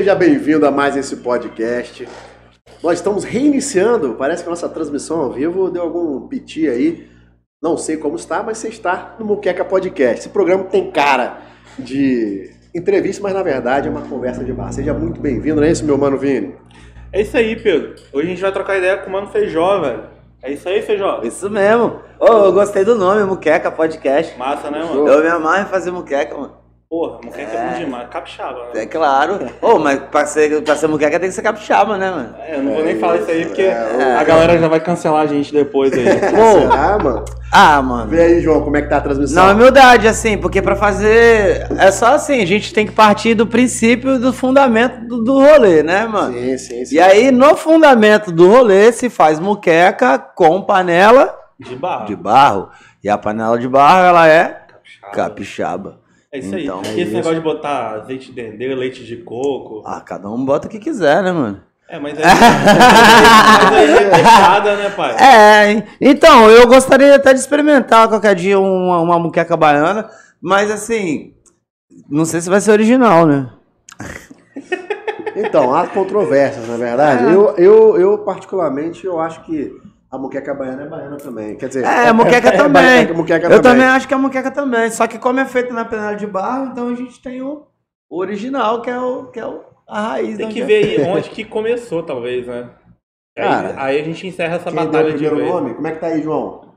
Seja bem-vindo a mais esse podcast. Nós estamos reiniciando, parece que a nossa transmissão ao vivo deu algum piti aí. Não sei como está, mas você está no Muqueca Podcast. Esse programa tem cara de entrevista, mas na verdade é uma conversa de bar. Seja muito bem-vindo, não é isso, meu mano Vini? É isso aí, Pedro. Hoje a gente vai trocar ideia com o Mano Feijó, velho. É isso aí, Feijó? Isso mesmo. Ô, eu gostei do nome, Muqueca Podcast. Massa, né, mano? Eu me amarro em fazer muqueca, mano. Porra, moqueca é, bom demais. Capixaba, né? É claro. Ô, mas pra ser, pra ser muqueca tem que ser capixaba, né, mano? É, eu não vou nem falar isso aí porque a galera já vai cancelar a gente depois aí. Pô, Será, mano? ah, mano. Vê aí, João, como é que tá a transmissão? Na humildade, assim, porque pra fazer. É só assim, a gente tem que partir do princípio do fundamento do, do rolê, né, mano? Sim, sim, sim. E aí, no fundamento do rolê, se faz muqueca com panela De barro. de barro. E a panela de barro, ela é Capixaba. capixaba. É isso aí. Então, e é esse isso. negócio de botar azeite de dendê, leite de coco. Ah, cada um bota o que quiser, né, mano? É, mas aí, mas aí é fechada, né, pai? É, então, eu gostaria até de experimentar qualquer dia uma, uma muqueca baiana, mas assim, não sei se vai ser original, né? Então, há controvérsias, na verdade. É. Eu, eu, eu, particularmente, eu acho que a muqueca baiana é baiana também. Quer dizer, É, a muqueca é também. baiana, muqueca eu também acho que é a muqueca também, só que como é feito na panela de barro, então a gente tem o original, que é, o, que é o, a raiz. Tem que é- ver aí onde que começou, talvez, né? Aí, Cara, aí a gente encerra essa Quem deu o batalha de vez. nome? Como é que tá aí, João?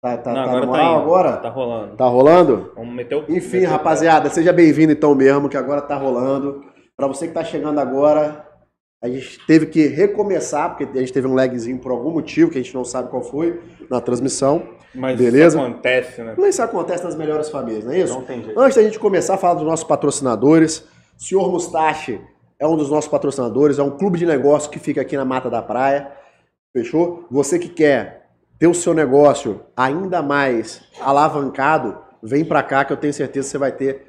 Tá, tá, Não, tá agora tá indo. agora? Tá rolando. Tá rolando? Vamos meter o. Enfim, meter o- rapaziada, seja bem-vindo então mesmo, que agora tá rolando. Pra você que tá chegando agora, a gente teve que recomeçar, porque a gente teve um lagzinho por algum motivo, que a gente não sabe qual foi, na transmissão. Mas Beleza? isso acontece, né? Mas isso acontece nas melhores famílias, não é isso? Não tem jeito. Antes da gente começar a falar dos nossos patrocinadores, Senhor Mustache é um dos nossos patrocinadores, é um clube de negócio que fica aqui na Mata da Praia. Fechou? Você que quer ter o seu negócio ainda mais alavancado, vem pra cá que eu tenho certeza que você vai ter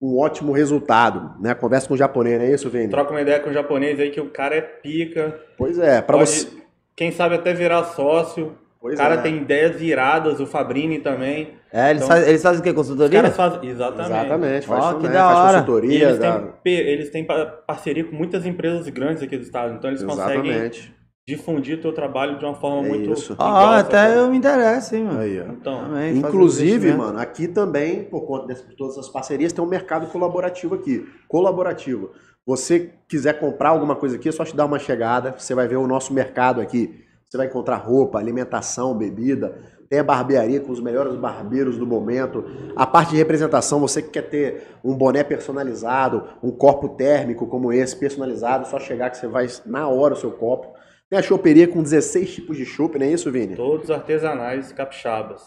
um ótimo resultado, né? Conversa com o japonês, não é isso, Vini? Troca uma ideia com o japonês aí que o cara é pica. Pois é, pra Pode, você. Quem sabe até virar sócio. Pois o cara é. tem ideias viradas, o Fabrini também. É, eles, Então- fazem, eles fazem o quê? Os Consultoria? caras fazem. Exatamente. Exatamente, faz Ó, também, que da faz hora. E consultoria. eles, dá- têm, eles têm pa- parceria com muitas empresas grandes aqui do estado, então eles conseguem Exatamente. Difundir o teu trabalho de uma forma É muito. isso. Ah, até eu me interesso, hein, mano. Aí, ó. Então, Também, Inclusive, mano, aqui também, por conta de todas as parcerias, tem um mercado colaborativo aqui. Colaborativo. Você quiser comprar alguma coisa aqui, é só te dar uma chegada. Você vai ver o nosso mercado aqui. Você vai encontrar roupa, alimentação, bebida. Tem a barbearia com os melhores barbeiros do momento. A parte de representação, você que quer ter um boné personalizado, um copo térmico como esse, personalizado, só chegar que você vai na hora o seu copo. Tem a choperia com 16 tipos de chopp, não é isso, Vini? todos artesanais capixabas.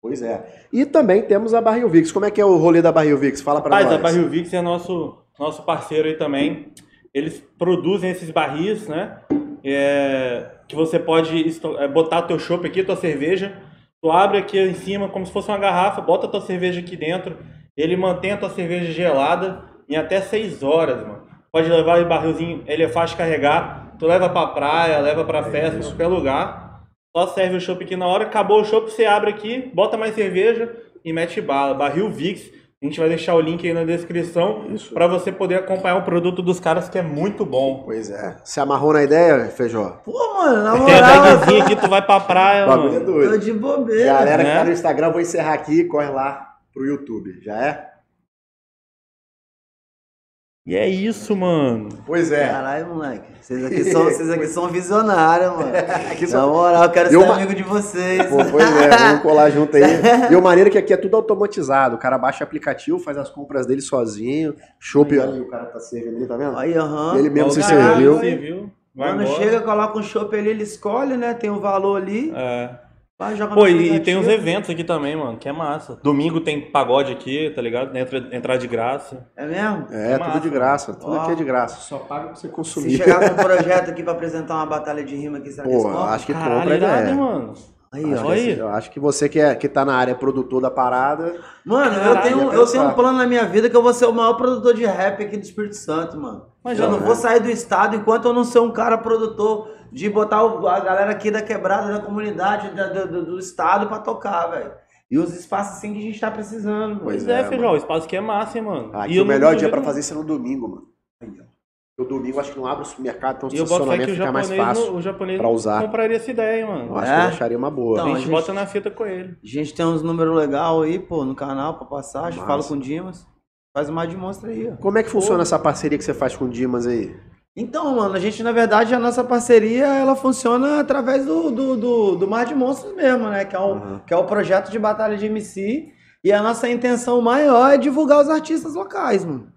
Pois é. E também temos a Barril Vix. Como é que é o rolê da Barril Vix? Fala pra Mas nós. a Barril Vix é nosso, nosso parceiro aí também. Eles produzem esses barris, né? É, que você pode é, botar o teu chopp aqui, tua cerveja. Tu abre aqui em cima como se fosse uma garrafa, bota a tua cerveja aqui dentro. Ele mantém a tua cerveja gelada em até 6 horas, mano. Pode levar o barrilzinho, ele é fácil de carregar. Tu leva pra praia, leva pra festa, em qualquer lugar. Só serve o chopp aqui na hora. Acabou o chopp, você abre aqui, bota mais cerveja e mete bala. Barril Vix. A gente vai deixar o link aí na descrição para você poder acompanhar o produto dos caras que é muito bom. Pois é. Se amarrou na ideia, Feijó? Pô, mano, na Tem a moral, bagzinha aqui, tu vai pra praia, O bagulho é mano. tô, doido. de bobeira. Galera que né? tá no Instagram, vou encerrar aqui. Corre lá pro YouTube. Já é? E é isso, mano. Pois é. Caralho, moleque. Vocês aqui são, vocês aqui são visionários, mano. Aqui Na moral, eu quero Eu ser ma- amigo de vocês. Pô, pois é, vamos colar junto aí. E o maneiro é que aqui é tudo automatizado. O cara baixa o aplicativo, faz as compras dele sozinho. Chopp, olha aí, o cara tá servindo ali, tá vendo? Aí, aham. Ele mesmo Ó, se caralho, serviu. serviu. Vai Quando embora. chega, coloca um chopp ali, ele escolhe, né? Tem o valor ali. É. Vai, joga Pô, e, e tem uns eventos aqui também, mano, que é massa. Domingo tem pagode aqui, tá ligado? Entra, entrar de graça. É mesmo? É, É tudo massa, de graça. Tudo Ó. aqui é de graça. Só paga pra você Se consumir. chegar com um projeto aqui pra apresentar uma batalha de rima aqui, será que Pô, eles compram? acho que Caralho, compra a irado, ideia. mano. Aí, Acho ó. que, Aí. eu acho que você que, é, que tá na área produtor da parada. Mano, eu tenho, eu tenho um plano na minha vida que eu vou ser o maior produtor de rap aqui do Espírito Santo, mano. Mas eu não não vou é. sair do estado enquanto eu não ser um cara produtor de botar o- a galera aqui da quebrada, da comunidade, da- do, do- do estado pra tocar, velho. E os espaços assim que a gente tá precisando, mano. Pois é, é, feijão, o espaço aqui é massa, hein, mano. Aqui E eu o melhor dia pra fazer isso é no domingo, mano. Aí, ó. O domingo acho que não abre o supermercado, então o E eu que estacionamento fica mais fácil. não- o japonês pra usar. compraria essa ideia, hein, Eu mano. acho É? que eu acharia uma boa. Então, a a gente gente- bota na fita com ele. A gente tem uns números legais aí, pô, no canal pra passagem. Fala com o Dimas. Faz uma de monstro aí, ó. Como é que funciona essa parceria que você faz com o Dimas aí? Então, mano, a gente, na verdade, a nossa parceria, ela funciona através do, do, do, do Mar de Monstros mesmo, né? Que é, o, Aham. que é o projeto de batalha de MC. E a nossa intenção maior é divulgar os artistas locais, mano.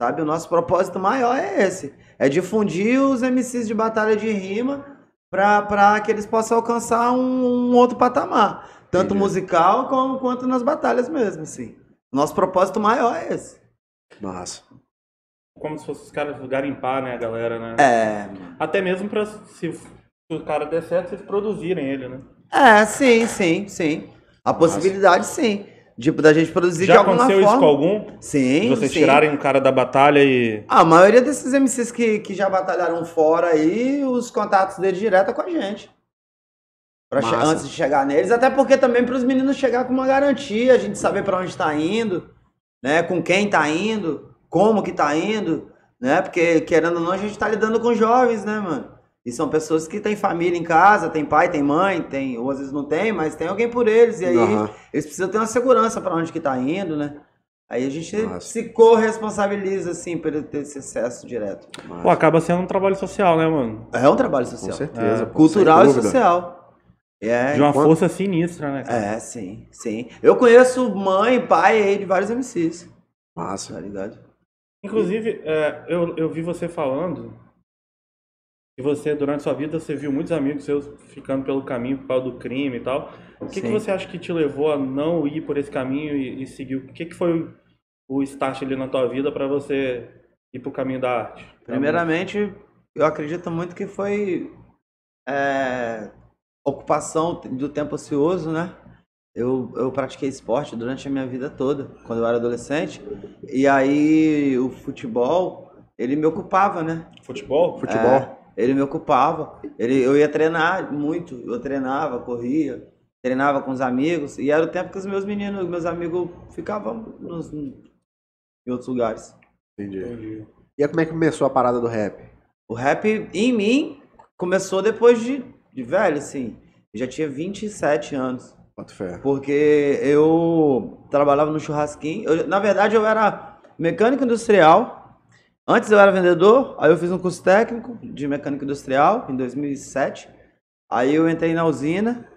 Sabe? O nosso propósito maior é esse. É difundir os MCs de batalha de rima pra, pra que eles possam alcançar um, um outro patamar. Tanto Entendi. musical como, quanto nas batalhas mesmo, assim. Nosso propósito maior é esse. Massa. Como se fosse os caras garimpar, né, a galera, né? É, Até mesmo pra, se, se o cara der certo, vocês produzirem ele, né? É, sim, sim, sim. A possibilidade, sim. Tipo, da gente produzir de Já alguma aconteceu forma. isso com algum? Sim, De vocês sim. tirarem um cara da batalha e. A maioria desses MCs que, que já batalharam fora aí, os contatos dele direto é com a gente. Pra che- Massa. antes de chegar neles, até porque também para os meninos chegar com uma garantia, a gente saber para onde tá indo, né? Com quem tá indo, como que tá indo, né? Porque querendo ou não, a gente tá lidando com jovens, né, mano? E são pessoas que têm família em casa, tem pai, tem mãe, tem, ou às vezes não tem, mas tem alguém por eles. E aí Aham. eles precisam ter uma segurança para onde que tá indo, né? Aí a gente Massa. se corresponsabiliza, assim, por ele ter esse acesso direto. Massa. Pô, acaba sendo um trabalho social, né, mano? É um trabalho Com social. certeza. É. pô, Cultural e social. É, De uma enquanto- força sinistra, né? cara? é, sim, sim. Eu conheço mãe, pai aí de vários MCs, Massa. tá ligado? Inclusive, é, eu, eu vi você falando que você, durante sua vida, você viu muitos amigos seus ficando pelo caminho por causa do crime e tal. O que, que você acha que te levou a não ir por esse caminho e, e seguir? O que, que foi o, start ali na tua vida pra você ir pro caminho da arte? Primeiramente, eu acredito muito que foi é, ocupação do tempo ocioso, né? Eu, eu pratiquei esporte durante a minha vida toda, quando eu era adolescente. E aí o futebol, ele me ocupava, né? Futebol? Futebol. É, ele me ocupava. Ele, eu ia treinar muito. Eu treinava, corria, treinava com os amigos. E era o tempo que os meus meninos, meus amigos ficavam nos, em outros lugares. Entendi. Entendi. E aí, como é que começou a parada do rap? O rap em mim começou depois de, de velho, assim. Eu já tinha 27 anos. Porque eu trabalhava no churrasquinho. Eu- na verdade, eu era mecânico industrial. Antes eu era vendedor, aí eu fiz um curso técnico de mecânico industrial em 2007. Aí eu entrei na usina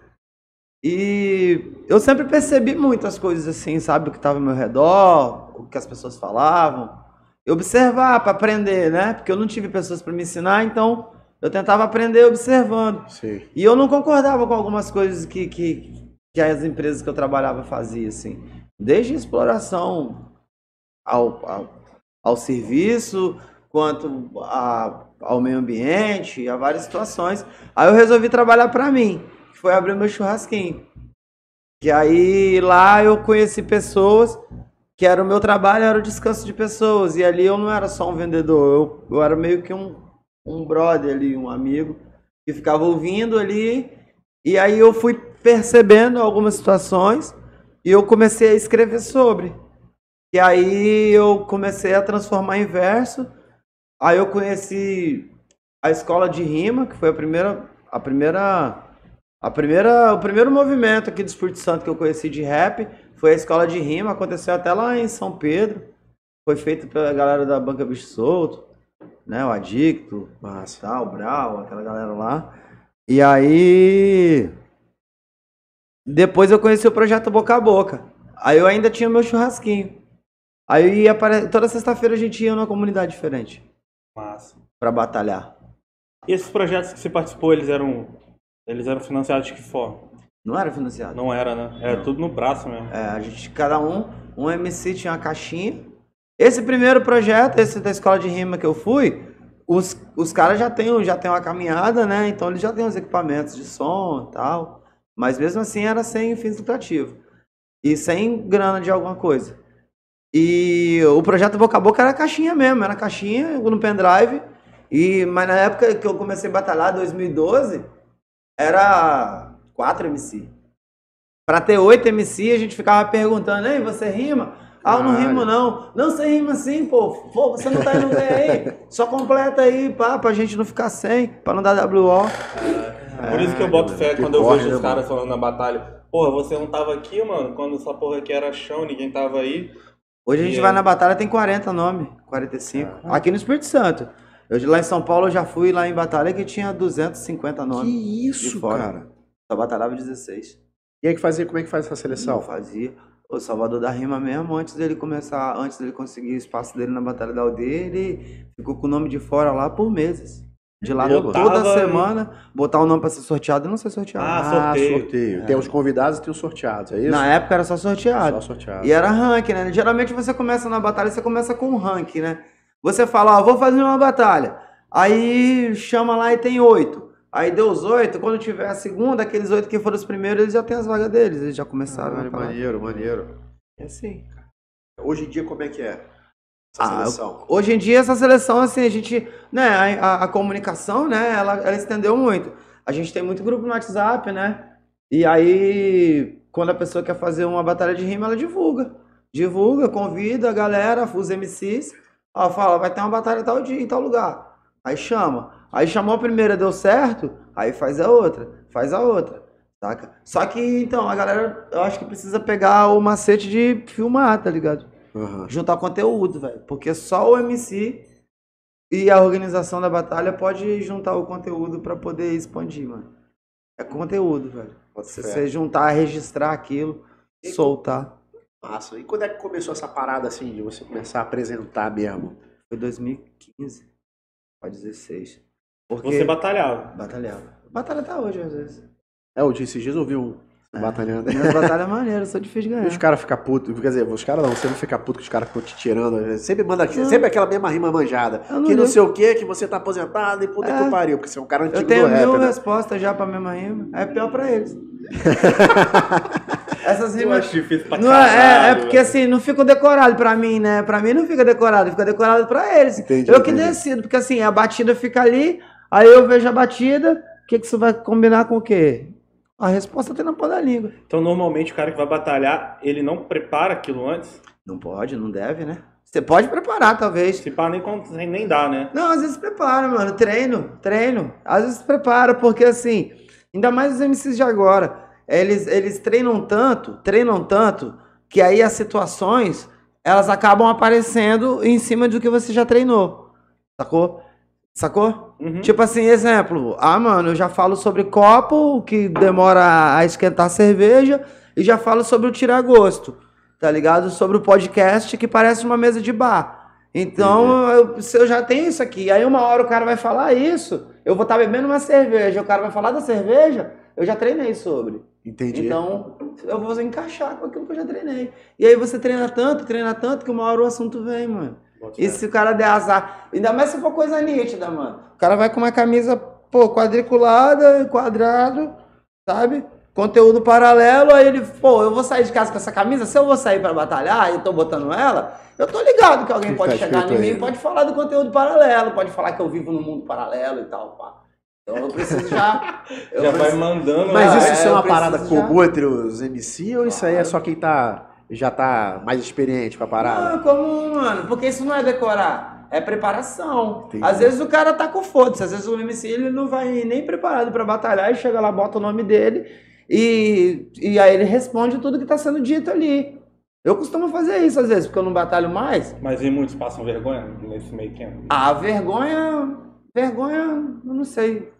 e eu sempre percebi muitas coisas assim, sabe? O que estava ao meu redor, o que as pessoas falavam. Eu observar para aprender, né? Porque eu não tive pessoas para me ensinar, então eu tentava aprender observando. Sim. E eu não concordava com algumas coisas que, que, que as empresas que eu trabalhava faziam, assim. Desde exploração ao, ao, ao serviço, quanto a, ao meio ambiente, a várias situações. Aí eu resolvi trabalhar para mim, que foi abrir meu churrasquinho. Que aí lá eu conheci pessoas, que era o meu trabalho, era o descanso de pessoas. E ali eu não era só um vendedor, eu, eu era meio que um, um brother ali, um amigo que ficava ouvindo ali. E aí eu fui percebendo algumas situações e eu comecei a escrever sobre. E aí eu comecei a transformar em verso. Aí eu conheci a escola de rima, que foi a primeira a primeira a primeira o primeiro movimento aqui do Espírito Santo que eu conheci de rap foi a escola de rima, aconteceu até lá em São Pedro. Foi feito pela galera da Banca Bicho Solto, né, o Adicto, Massa. tal, o Brau, aquela galera lá. E aí. Depois eu conheci o projeto Boca a Boca. Aí eu ainda tinha meu churrasquinho. Aí ia para... toda sexta-feira a gente ia numa comunidade diferente Massa. pra batalhar. E esses projetos que você participou, eles eram. Eles eram financiados de que forma? Não era financiado. Não era, né? Era tudo no braço mesmo. É, a gente, cada um, um MC tinha uma caixinha. Esse primeiro projeto, esse da escola de rima que eu fui, os, os caras já têm já tem uma caminhada, né? Então eles já têm os equipamentos de som e tal. Mas mesmo assim era sem fins lucrativos. E sem grana de alguma coisa. E o projeto Boca a Boca era caixinha mesmo, era caixinha no pendrive. E, mas na época que eu comecei a batalhar, 2012, era 4 MC. Pra ter 8 MC, a gente ficava perguntando, ei, você rima? Ah, eu não rimo não. Não, você rima sim, pô. Pô, você não tá indo bem aí. Só completa aí, pá, pra gente não ficar sem, pra não dar WO. Por isso que eu boto fé que quando eu vejo né, os caras falando na batalha. Porra, você não tava aqui, mano, quando essa porra aqui era chão, ninguém tava aí. Hoje a gente E vai aí? na batalha, tem 40 nomes, 45. Aqui no Espírito Santo. Eu, lá em São Paulo eu já fui lá em batalha que tinha 250 nomes. Que isso, de fora. cara. Só batalhava 16. E aí que fazia, como é que faz essa Não seleção? fazia. O Salvador da Rima mesmo, antes dele começar, antes dele conseguir o espaço dele na Batalha da Aldeia, ele ficou com o nome de fora lá por meses. De lá Botava toda semana, botar o nome pra ser sorteado e não ser sorteado. Ah, sorteio. sorteio. Tem os convidados e tem os sorteados, é isso? Na época era só sorteado. Só sorteado. E era rank, né? Geralmente você começa na batalha, você começa com um rank, né? Você fala, ó, vou fazer uma batalha. Aí chama lá e tem oito. Aí deu os oito, quando tiver a segunda, aqueles oito que foram os primeiros, eles já têm as vagas deles, eles já começaram. Caralho, a falar. maneiro, maneiro. É assim. Hoje em dia, como é que é? Essa Ah, seleção. Hoje em dia, essa seleção, assim, a gente, né, a, a- a comunicação, né, ela, ela estendeu muito. A gente tem muito grupo no WhatsApp, né? E aí, quando a pessoa quer fazer uma batalha de rima, ela divulga. Divulga, convida a galera, os MCs. Ó, fala, vai ter uma batalha tal dia, em tal lugar. Aí chama. Aí chamou a primeira, deu certo, aí faz a outra, faz a outra. Saca? Só que, então, a galera, eu acho que precisa pegar o macete de filmar, tá ligado? Aham. juntar conteúdo, velho. Porque só o MC e a organização da batalha pode juntar o conteúdo pra poder expandir, mano. É conteúdo, velho. Fé. você juntar, registrar aquilo, E- soltar. Massa. E quando é que começou essa parada assim, de você começar a apresentar mesmo? Foi 2015 pra 16. Porque Você batalhava. batalhava. Batalha tá hoje, às vezes. É, eu disse, esses dias eu vi um batalhando. Minhas batalhas é maneiro, sou difícil de E ganhar. os caras ficam putos, quer dizer, os caras não, você não fica puto que os caras ficam te tirando. Sempre manda sempre aquela mesma rima manjada. Eu não que não sei o que, que você tá aposentado e puta É. que pariu, porque você é um cara antigo Eu tenho do rap, mil né? respostas já pra mesma rima. É pior pra eles. Essas Eu rimas acho difícil pra Não é, é, é porque velho. assim, não fica decorado pra mim, né? Pra mim não fica decorado, fica decorado pra eles. Entendi, eu que entendi. decido, porque assim, a batida fica ali, aí eu vejo a batida, o que, que isso vai combinar com o quê? A resposta tem na ponta da língua. Então, normalmente, o cara que vai batalhar, ele não prepara aquilo antes. Não pode, não deve, né? Você pode preparar, talvez. Se pá, nem, nem dá, né? Não, às vezes prepara, mano. Treino, treino. Às vezes prepara, porque assim, ainda mais os MCs de agora, eles, eles treinam tanto, treinam tanto, que aí as situações, elas acabam aparecendo em cima do que você já treinou. Sacou? Sacou? Uhum. Tipo assim, exemplo. Ah, mano, eu já falo sobre copo, que demora a esquentar a cerveja, e já falo sobre o tirar gosto, tá ligado? Sobre o podcast que parece uma mesa de bar. Então, eu, se eu já tenho isso aqui, aí uma hora o cara vai falar isso, eu vou estar bebendo uma cerveja, o cara vai falar da cerveja, eu já treinei sobre. Entendi. Então, eu vou encaixar com aquilo que eu já treinei. E aí você treina tanto, treina tanto, que uma hora o assunto vem, mano. E se o cara der azar, ainda mais se for coisa nítida, mano. O cara vai com uma camisa, pô, quadriculada, quadrado, sabe? Conteúdo paralelo, aí ele, pô, eu vou sair de casa com essa camisa, se eu vou sair pra batalhar e eu tô botando ela, eu tô ligado que alguém Que pode tá chegar em mim e pode falar do conteúdo paralelo, pode falar que eu vivo no mundo paralelo e tal, pá. Então eu preciso já. Eu Já vai preciso- mandando. Mas Ah, isso, é, isso é uma parada já- comum entre os MC ou isso aí é Claro. só quem tá, já tá mais experiente pra parada? Não, como, mano? Porque isso não é decorar, é preparação. Entendi. Às vezes o cara tá com foda-se, às vezes o MC ele não vai nem preparado pra batalhar e chega lá, bota o nome dele e, e aí ele responde tudo que tá sendo dito ali. Eu costumo fazer isso às vezes, porque eu não batalho mais. Mas e muitos passam vergonha nesse meio tempo? Ah, vergonha. Vergonha, eu não sei.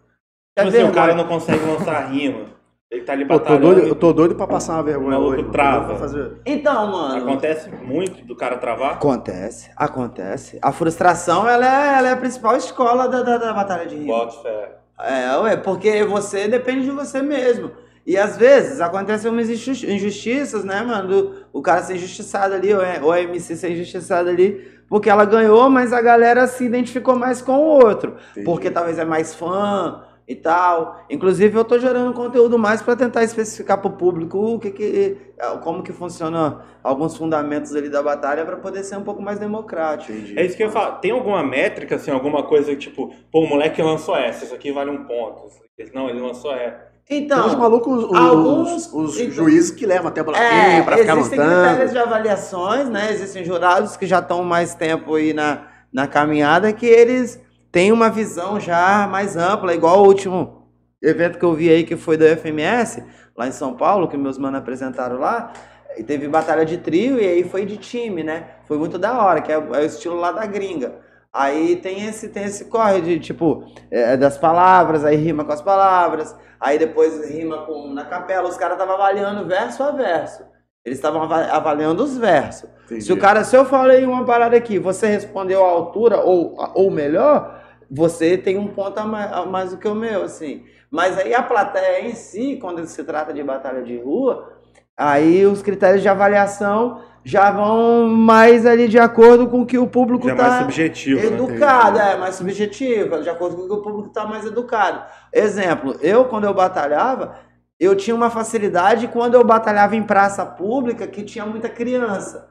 É Tipo assim, o cara não consegue lançar rima. Ele tá ali Pô, tô batalhando. doido, eu tô doido pra passar uma vergonha O maluco hoje. trava. Fazer- Então, mano. Acontece muito do cara travar. Acontece, acontece. A frustração, ela é, ela é a principal escola da, da, da batalha de rima. Bota fé. É, ué, porque você depende de você mesmo. E às vezes acontecem umas injus- injustiças, né, mano? Do- o cara ser injustiçado ali, ou, é- ou a MC ser injustiçada ali, porque ela ganhou, mas a galera se identificou mais com o outro. Entendi. Porque talvez é mais fã e tal. Inclusive, eu tô gerando conteúdo mais para tentar especificar pro público o que que, como que funciona alguns fundamentos ali da batalha para poder ser um pouco mais democrático. É isso que eu ia falar. Tem alguma métrica, assim, alguma coisa tipo, pô, o moleque lançou essa, isso aqui vale um ponto. Não, ele lançou é. Então, Tem uns malucos, os, alguns- os então- juízes que levam até pra É, pra ficar existem critérios de avaliações, né? Existem jurados que já estão mais tempo aí na, na caminhada, que eles têm uma visão já mais ampla, igual o último evento que eu vi aí, que foi do FMS, lá em São Paulo, que meus manos apresentaram lá, e teve batalha de trio e aí foi de time, né? Foi muito da hora, que é, é o estilo lá da gringa. Aí tem esse, tem esse corre de, tipo, é, das palavras, aí rima com as palavras, aí depois rima com na capela, os caras estavam avaliando verso a verso. Eles estavam ava- avaliando os versos. Entendi. Se o cara, se eu falei uma parada aqui, você respondeu à altura ou, ou melhor, você tem um ponto a mais, a mais do que o meu, assim. Mas aí a plateia em si, quando se trata de batalha de rua, aí os critérios de avaliação já vão mais ali de acordo com o que o público Já é mais subjetivo, né? educado, é mais subjetivo, de acordo com o que o público está mais educado. Exemplo, eu quando eu batalhava, eu tinha uma facilidade quando eu batalhava em praça pública que tinha muita criança.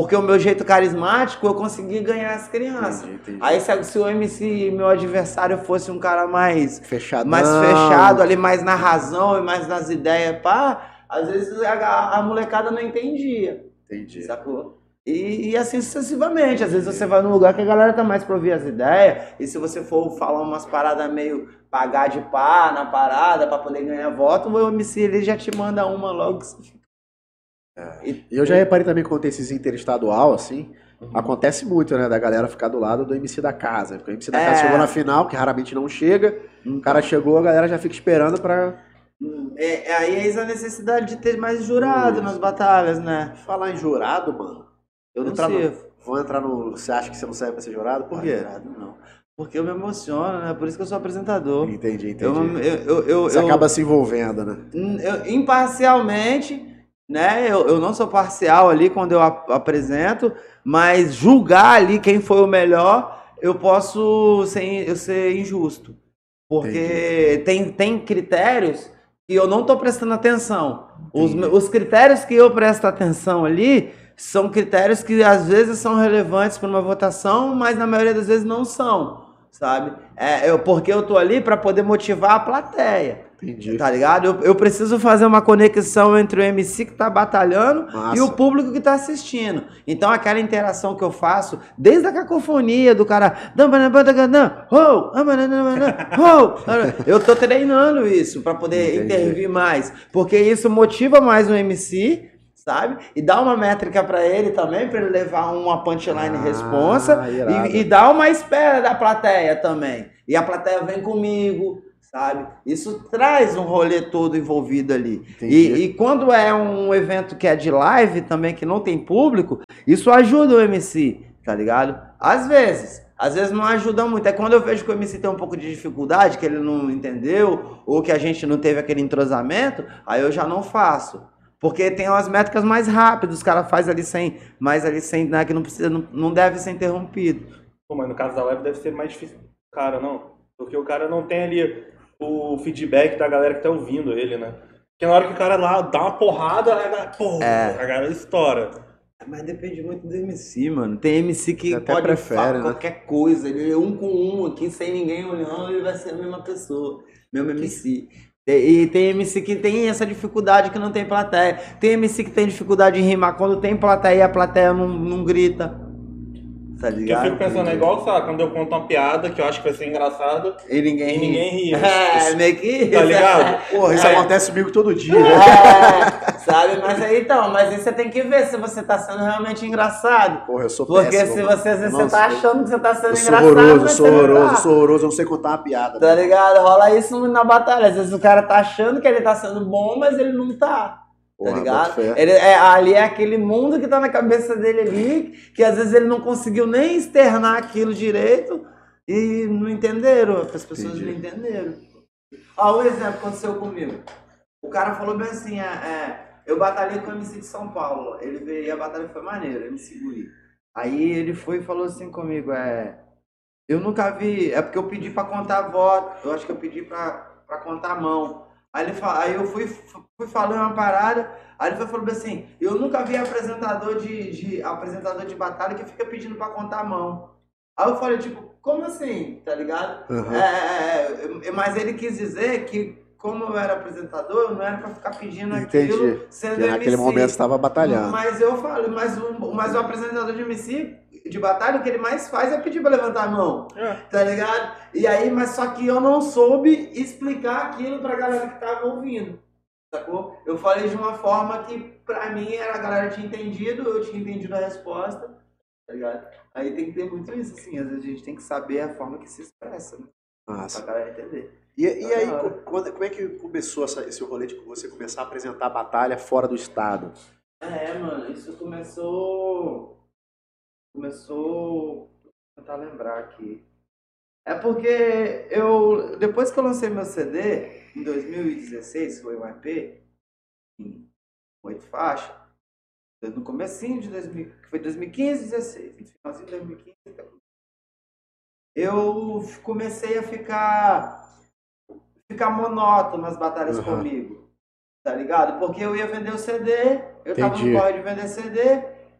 Porque o meu jeito carismático, eu conseguia ganhar as crianças. Entendi, entendi. Aí se, se o MC, meu adversário, fosse um cara mais, Fechadão. mais fechado, ali mais na razão e mais nas ideias, pá, às vezes a, a molecada não entendia. Entendi. Sacou? E, e assim sucessivamente. Às vezes você vai num lugar que a galera tá mais pra ouvir as ideias. E se você for falar umas paradas meio pagar de pá na parada pra poder ganhar voto, o MC ele já te manda uma logo que você fica. E eu já reparei também quando tem esses interestadual, assim, Uhum. acontece muito, né, da galera ficar do lado do MC da casa. Porque o MC da É. casa chegou na final, que raramente não chega, o cara chegou, a galera já fica esperando pra É, é aí eis a necessidade de ter mais jurado nas batalhas, né? falar em jurado, mano. Eu não Entrar no-. Vou entrar no. Você acha que você não serve pra ser jurado? Por quê? Jurado, não. Porque eu me emociono, né? Por isso que eu sou apresentador. Entendi, entendi. Eu, eu, eu, eu, Você acaba se envolvendo, né? eu- imparcialmente, né? Eu, eu não sou parcial ali quando eu ap- apresento, mas julgar ali quem foi o melhor, eu posso ser, eu ser injusto. Porque tem, tem critérios que eu não estou prestando atenção. Os, os critérios que eu presto atenção ali são critérios que às vezes são relevantes para uma votação, mas na maioria das vezes não são, sabe? É, eu, porque eu tô ali para poder motivar a plateia. Entendi. Tá ligado? Eu, eu preciso fazer uma conexão entre o MC que tá batalhando Massa. e o público que tá assistindo. Então aquela interação que eu faço, desde a cacofonia do cara. Eu tô treinando isso pra poder Entendi. intervir mais. Porque isso motiva mais o MC. Sabe? E dá uma métrica pra ele também, pra ele levar uma punchline Ah, responsa e, e dá uma espera da plateia também. E a plateia vem comigo, sabe? Isso traz um rolê todo envolvido ali. E, e quando é um evento que é de live também, que não tem público, isso ajuda o MC, tá ligado? Às vezes. Às vezes não ajuda muito. É quando eu vejo que o MC tem um pouco de dificuldade, que ele não entendeu, ou que a gente não teve aquele entrosamento, aí eu já não faço. Porque tem umas métricas mais rápidas, os caras fazem ali sem, mais ali sem, né, que não precisa, não, não deve ser interrompido. Pô, mas no caso da live deve ser mais difícil cara, não. Porque o cara não tem ali o feedback da galera que tá ouvindo ele, né? Porque na hora que o cara lá dá uma porrada, né, pô, É. a galera estoura. Mas depende muito do MC, mano. Tem MC que até pode prefere, falar né? qualquer coisa. Ele é um com um aqui, sem ninguém olhando, ele vai ser a mesma pessoa. Mesmo MC. E, tem MC que tem essa dificuldade que não tem plateia. Tem MC que tem dificuldade em rimar quando tem plateia a plateia não, não grita. Tá Porque eu ligado? fico pensando, é igual, lá, quando eu conto uma piada que eu acho que vai ser engraçada E ninguém e ninguém ri. É, meio que. Tá ligado? Porra, isso É. acontece comigo todo dia? É, sabe? Mas aí então, mas aí você tem que ver se você tá sendo realmente engraçado. Porra, eu sou Porque péssimo, se você, às vezes, você tá achando que você tá sendo Eu sou engraçado, horroroso, eu sou não horroroso, tá. eu sou horroroso, eu não sei contar uma piada. Tá ligado? Rola isso na batalha. Às vezes o cara tá achando que ele tá sendo bom, mas ele não tá. Tá ligado? Ele, é, ali é aquele mundo que tá na cabeça dele ali, que às vezes ele não conseguiu nem externar aquilo direito e não entenderam. As pessoas Entendi. não entenderam. Ó, um exemplo aconteceu comigo. O cara falou bem assim: é, é, eu batalhei com o MC de São Paulo. Ele veio e a batalha foi maneira, MC Guri. Aí ele foi e falou assim comigo: é. Eu nunca vi. É porque eu pedi pra contar voto. Eu acho que eu pedi pra, pra contar a mão. Aí, ele fa- aí eu fui, fui falando uma parada. Aí ele foi falando assim: Eu nunca vi apresentador de, de- apresentador de batalha que fica pedindo pra contar a mão. Aí eu falei, tipo, como assim? Tá ligado? Aham. É, é, é, é, mas ele quis dizer que como eu era apresentador, eu não era pra ficar pedindo Entendi. aquilo sendo Porque naquele MC. momento você estava batalhando. Mas eu falo, mas o, mas o apresentador de MC, de batalha, o que ele mais faz é pedir pra levantar a mão, É. tá ligado? E aí, mas só que eu não soube explicar aquilo pra galera que tava ouvindo, sacou? Eu falei de uma forma que pra mim era, a galera tinha entendido, eu tinha entendido a resposta, tá ligado? Aí tem que ter muito isso, assim, às vezes a gente tem que saber a forma que se expressa, né? Massa. Pra galera entender. E, e aí, hora. co- quando- como é que começou essa- esse rolê de você começar a apresentar a batalha fora do estado? É, mano, isso começou. Começou. Vou tentar lembrar aqui. É porque eu. Depois que eu lancei meu CD, em 2016, foi um EP, em oito faixas, no comecinho de 2000, que foi 2015, 16, no finalzinho de 2015, até eu comecei a ficar ficar monótono nas batalhas Aham. comigo. Tá ligado? Porque eu ia vender o CD, eu tava Entendi. no corre de vender CD,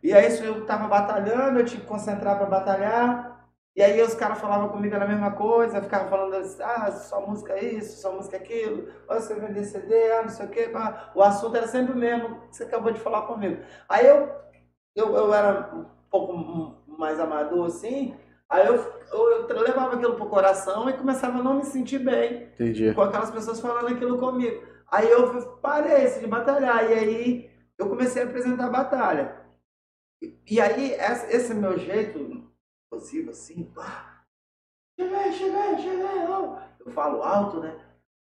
e aí isso eu tava batalhando, eu tinha que concentrar pra batalhar. E aí os caras falavam comigo a mesma coisa, ficavam falando assim, ah, só música isso, só música aquilo, ah, você vai vender CD, ah, não sei o quê. pá. O assunto era sempre o mesmo que você acabou de falar comigo. Aí eu, eu, eu era um pouco mais amador assim, aí eu, eu, eu levava aquilo pro coração e começava a não me sentir bem Entendi. com aquelas pessoas falando aquilo comigo. Aí eu parei assim, de batalhar, e aí eu comecei a apresentar a batalha. E, aí, esse meu jeito possível, assim, pá, cheguei, cheguei, cheguei, eu falo alto, né?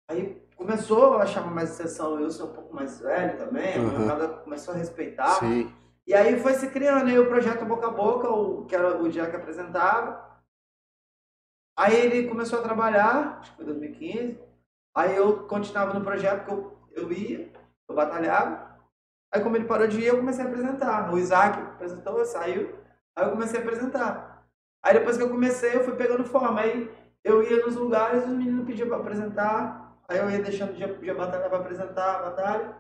Aí começou a chamar mais atenção, eu sou um pouco mais velho também, a Uhum. molecada começou a respeitar. Sim. E aí foi se criando aí o projeto Boca a Boca, o, que era o dia que apresentava. Aí ele começou a trabalhar, acho que foi 2015. Aí eu continuava no projeto, porque eu, eu ia, eu batalhava. Aí como ele parou de ir, eu comecei a apresentar. O Isaac apresentou, saiu. Aí eu comecei a apresentar. Aí depois que eu comecei, eu fui pegando forma. Aí eu ia nos lugares, os meninos pediam pra apresentar. Aí eu ia deixando o dia, dia batalha pra apresentar a batalha.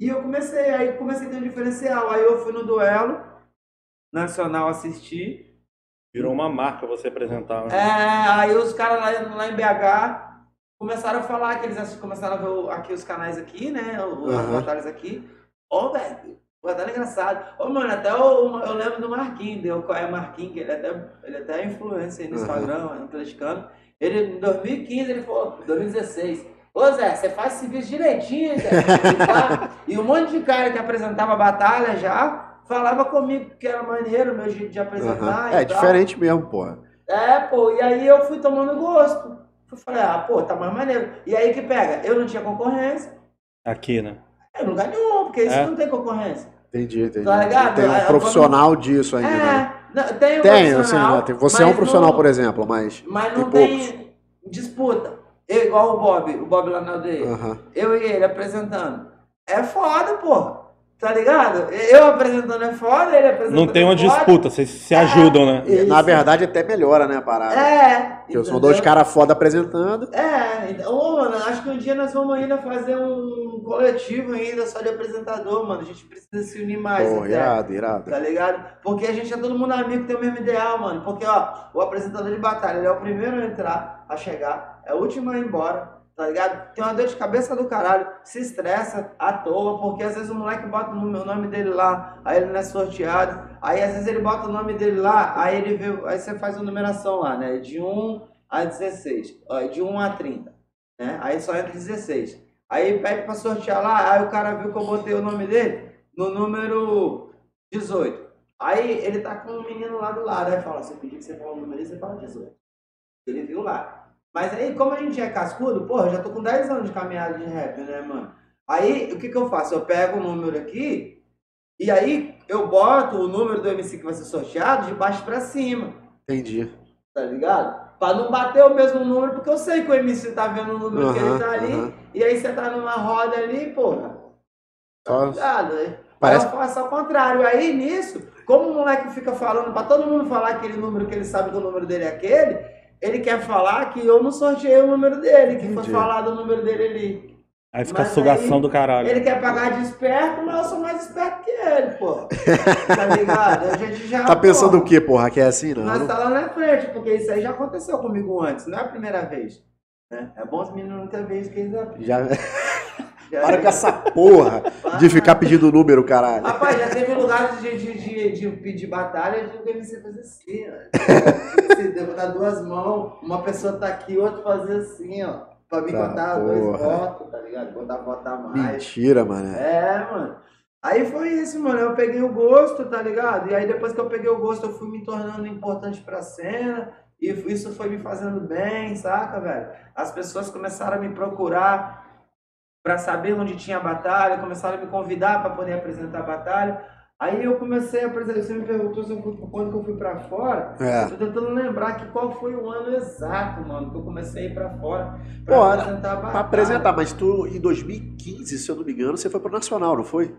E eu comecei, aí comecei a ter um diferencial. Aí eu fui no duelo nacional assistir. Virou uma marca você apresentar. né? É, aí os caras lá, lá em BH começaram a falar que eles começaram a ver aqui os canais aqui, né? As Aham. batalhas aqui. Ô, velho, batalha engraçado. Ô, mano, até o, eu lembro do Marquinhos, deu qual é o Marquinhos, que ele até, ele até é influencer aí no. Instagram, é atleticano. Ele, em 2015, ele falou, 2016. Ô Zé, você faz serviço direitinho, Zé. E um monte de cara que apresentava a batalha já falava comigo que era maneiro o meu jeito de apresentar. E É tal. diferente mesmo, porra. É, pô, e aí eu fui tomando gosto. Eu falei, ah, pô, tá mais maneiro. E aí que pega, eu não tinha concorrência, Aqui, né? Não ganho nenhum, porque isso É. não tem concorrência. Entendi, entendi. Tá ligado? Tem um É, profissional disso ainda, né? É, não, tem um Tem, assim, né? Tem- Você é um profissional, não- por exemplo, mas. Mas tem não tem disputa. Eu, igual o Bob, o Bob lá na aldeia. Eu e ele apresentando. É foda, pô. Tá ligado? Eu apresentando é foda, ele apresentando Não tem é uma foda. disputa, vocês se ajudam, né? Isso. Na verdade, até melhora, né, a parada? É. Porque são entendeu? dois caras foda apresentando. É, então, ô, mano, acho que um dia nós vamos ainda fazer um coletivo ainda só de apresentador, mano. A gente precisa se unir mais, Pô, até, irado, irado. tá ligado? Porque a gente é todo mundo amigo, tem o mesmo ideal, mano. Porque, ó, o apresentador de batalha, ele é o primeiro a entrar, a chegar, é o último a ir embora, tá ligado? Tem uma dor de cabeça do caralho, se estressa à toa, porque às vezes o moleque bota o o nome dele lá, aí ele não é sorteado, aí às vezes ele bota o nome dele lá, aí ele vê, aí você faz uma numeração lá, né? De 1 a 16, ó, de 1 a 30, né? Aí só entra 16. Aí pede pra sortear lá, aí o cara viu que eu botei o nome dele no número 18. Aí ele tá com um menino lá do lado, aí fala, se eu pedir que você fale o número aí, você fala 18. Ele viu lá. Mas aí, como a gente é cascudo, porra, eu já tô com 10 anos de caminhada de rap, né, mano? Aí, o que que eu faço? Eu pego o número aqui, e aí eu boto o número do MC que vai ser sorteado de baixo pra cima Entendi. tá ligado? Pra não bater o mesmo número, porque eu sei que o MC tá vendo o número que ele tá ali, aham. e aí você tá numa roda ali, porra. Só- Ligado? né? Parece- Aí eu faço ao contrário. Aí nisso, como o moleque fica falando pra todo mundo falar aquele número que ele sabe que o número dele é aquele, ele quer falar que eu não sorteei o número dele, que foi Entendi. falado o número dele ali. Aí fica a Mas sugação aí, do caralho. Ele quer pagar de esperto, mas eu sou mais esperto que ele, pô. Tá ligado? A gente já. Tá pensando porra, o quê, porra? Que é assim, não? Não- tá lá na frente, porque isso aí já aconteceu comigo antes, não é a primeira vez. né? É bom os meninos não ter vez que eles aprendem. Já... Já- Para com essa porra de ficar pedindo número, caralho. Rapaz, já teve lugares de, de, de, de pedir batalha de o MC fazer assim, ó. Você botar duas mãos, uma pessoa tá aqui, o outro fazer assim, ó. Pra me Tá, botar dois porra. votos, tá ligado? Botar voto a mais. Mentira, mano. É, mano. Aí foi isso, mano. Eu peguei o gosto, tá ligado? E aí depois que eu peguei o gosto, eu fui me tornando importante pra cena. E isso foi me fazendo bem, saca, velho? As pessoas começaram a me procurar pra saber onde tinha batalha, começaram a me convidar pra poder apresentar a batalha. Aí eu comecei a apresentar. Você me perguntou se eu fui, quando que eu fui pra fora. É. Eu tô tentando lembrar que qual foi o ano exato, mano, que eu comecei a ir pra fora pra Pô, apresentar a batalha. Pra apresentar, mas tu, em 2015, se eu não me engano, você foi pro Nacional, não foi?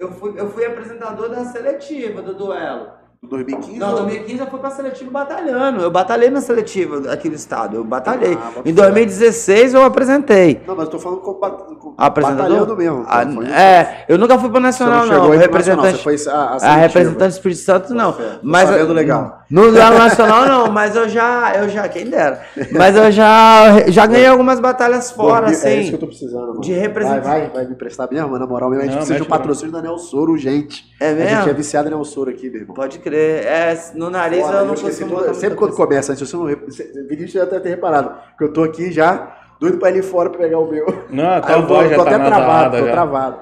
Eu fui, eu fui apresentador da seletiva do duelo. Em 2015? Não, ou- 2015 eu fui pra seletiva batalhando. Eu batalhei na seletiva aqui do estado. Eu batalhei. Ah, em fé. 2016 eu apresentei. Não, mas eu tô falando com, com Apresentador? batalhando mesmo. Ah, Foi- é, eu nunca fui Você Nacional, chegou não. Nacional, Representante. Você foi a, a, A representante do Espírito Santo, não. Mas legal. No Nacional, não, mas eu já, eu já, quem dera. Mas eu já, já ganhei algumas batalhas fora, Pô, É isso assim. que eu tô precisando, mano. de representante. Vai, vai, vai me emprestar mesmo, na moral mesmo. A gente Não, precisa de um patrocínio da Nel Soro urgente. É A gente é mesmo? viciado em Nel Soro aqui, meu irmão. Pode crer. É, no nariz eu não consigo tudo. Sempre quando coisa. começa, antes, você não. Vinícius já deve ter reparado. Que eu tô aqui já, doido pra ir fora pra pegar o meu. Não, tô, voz já tô tá até travado, nasalada tô já. travado.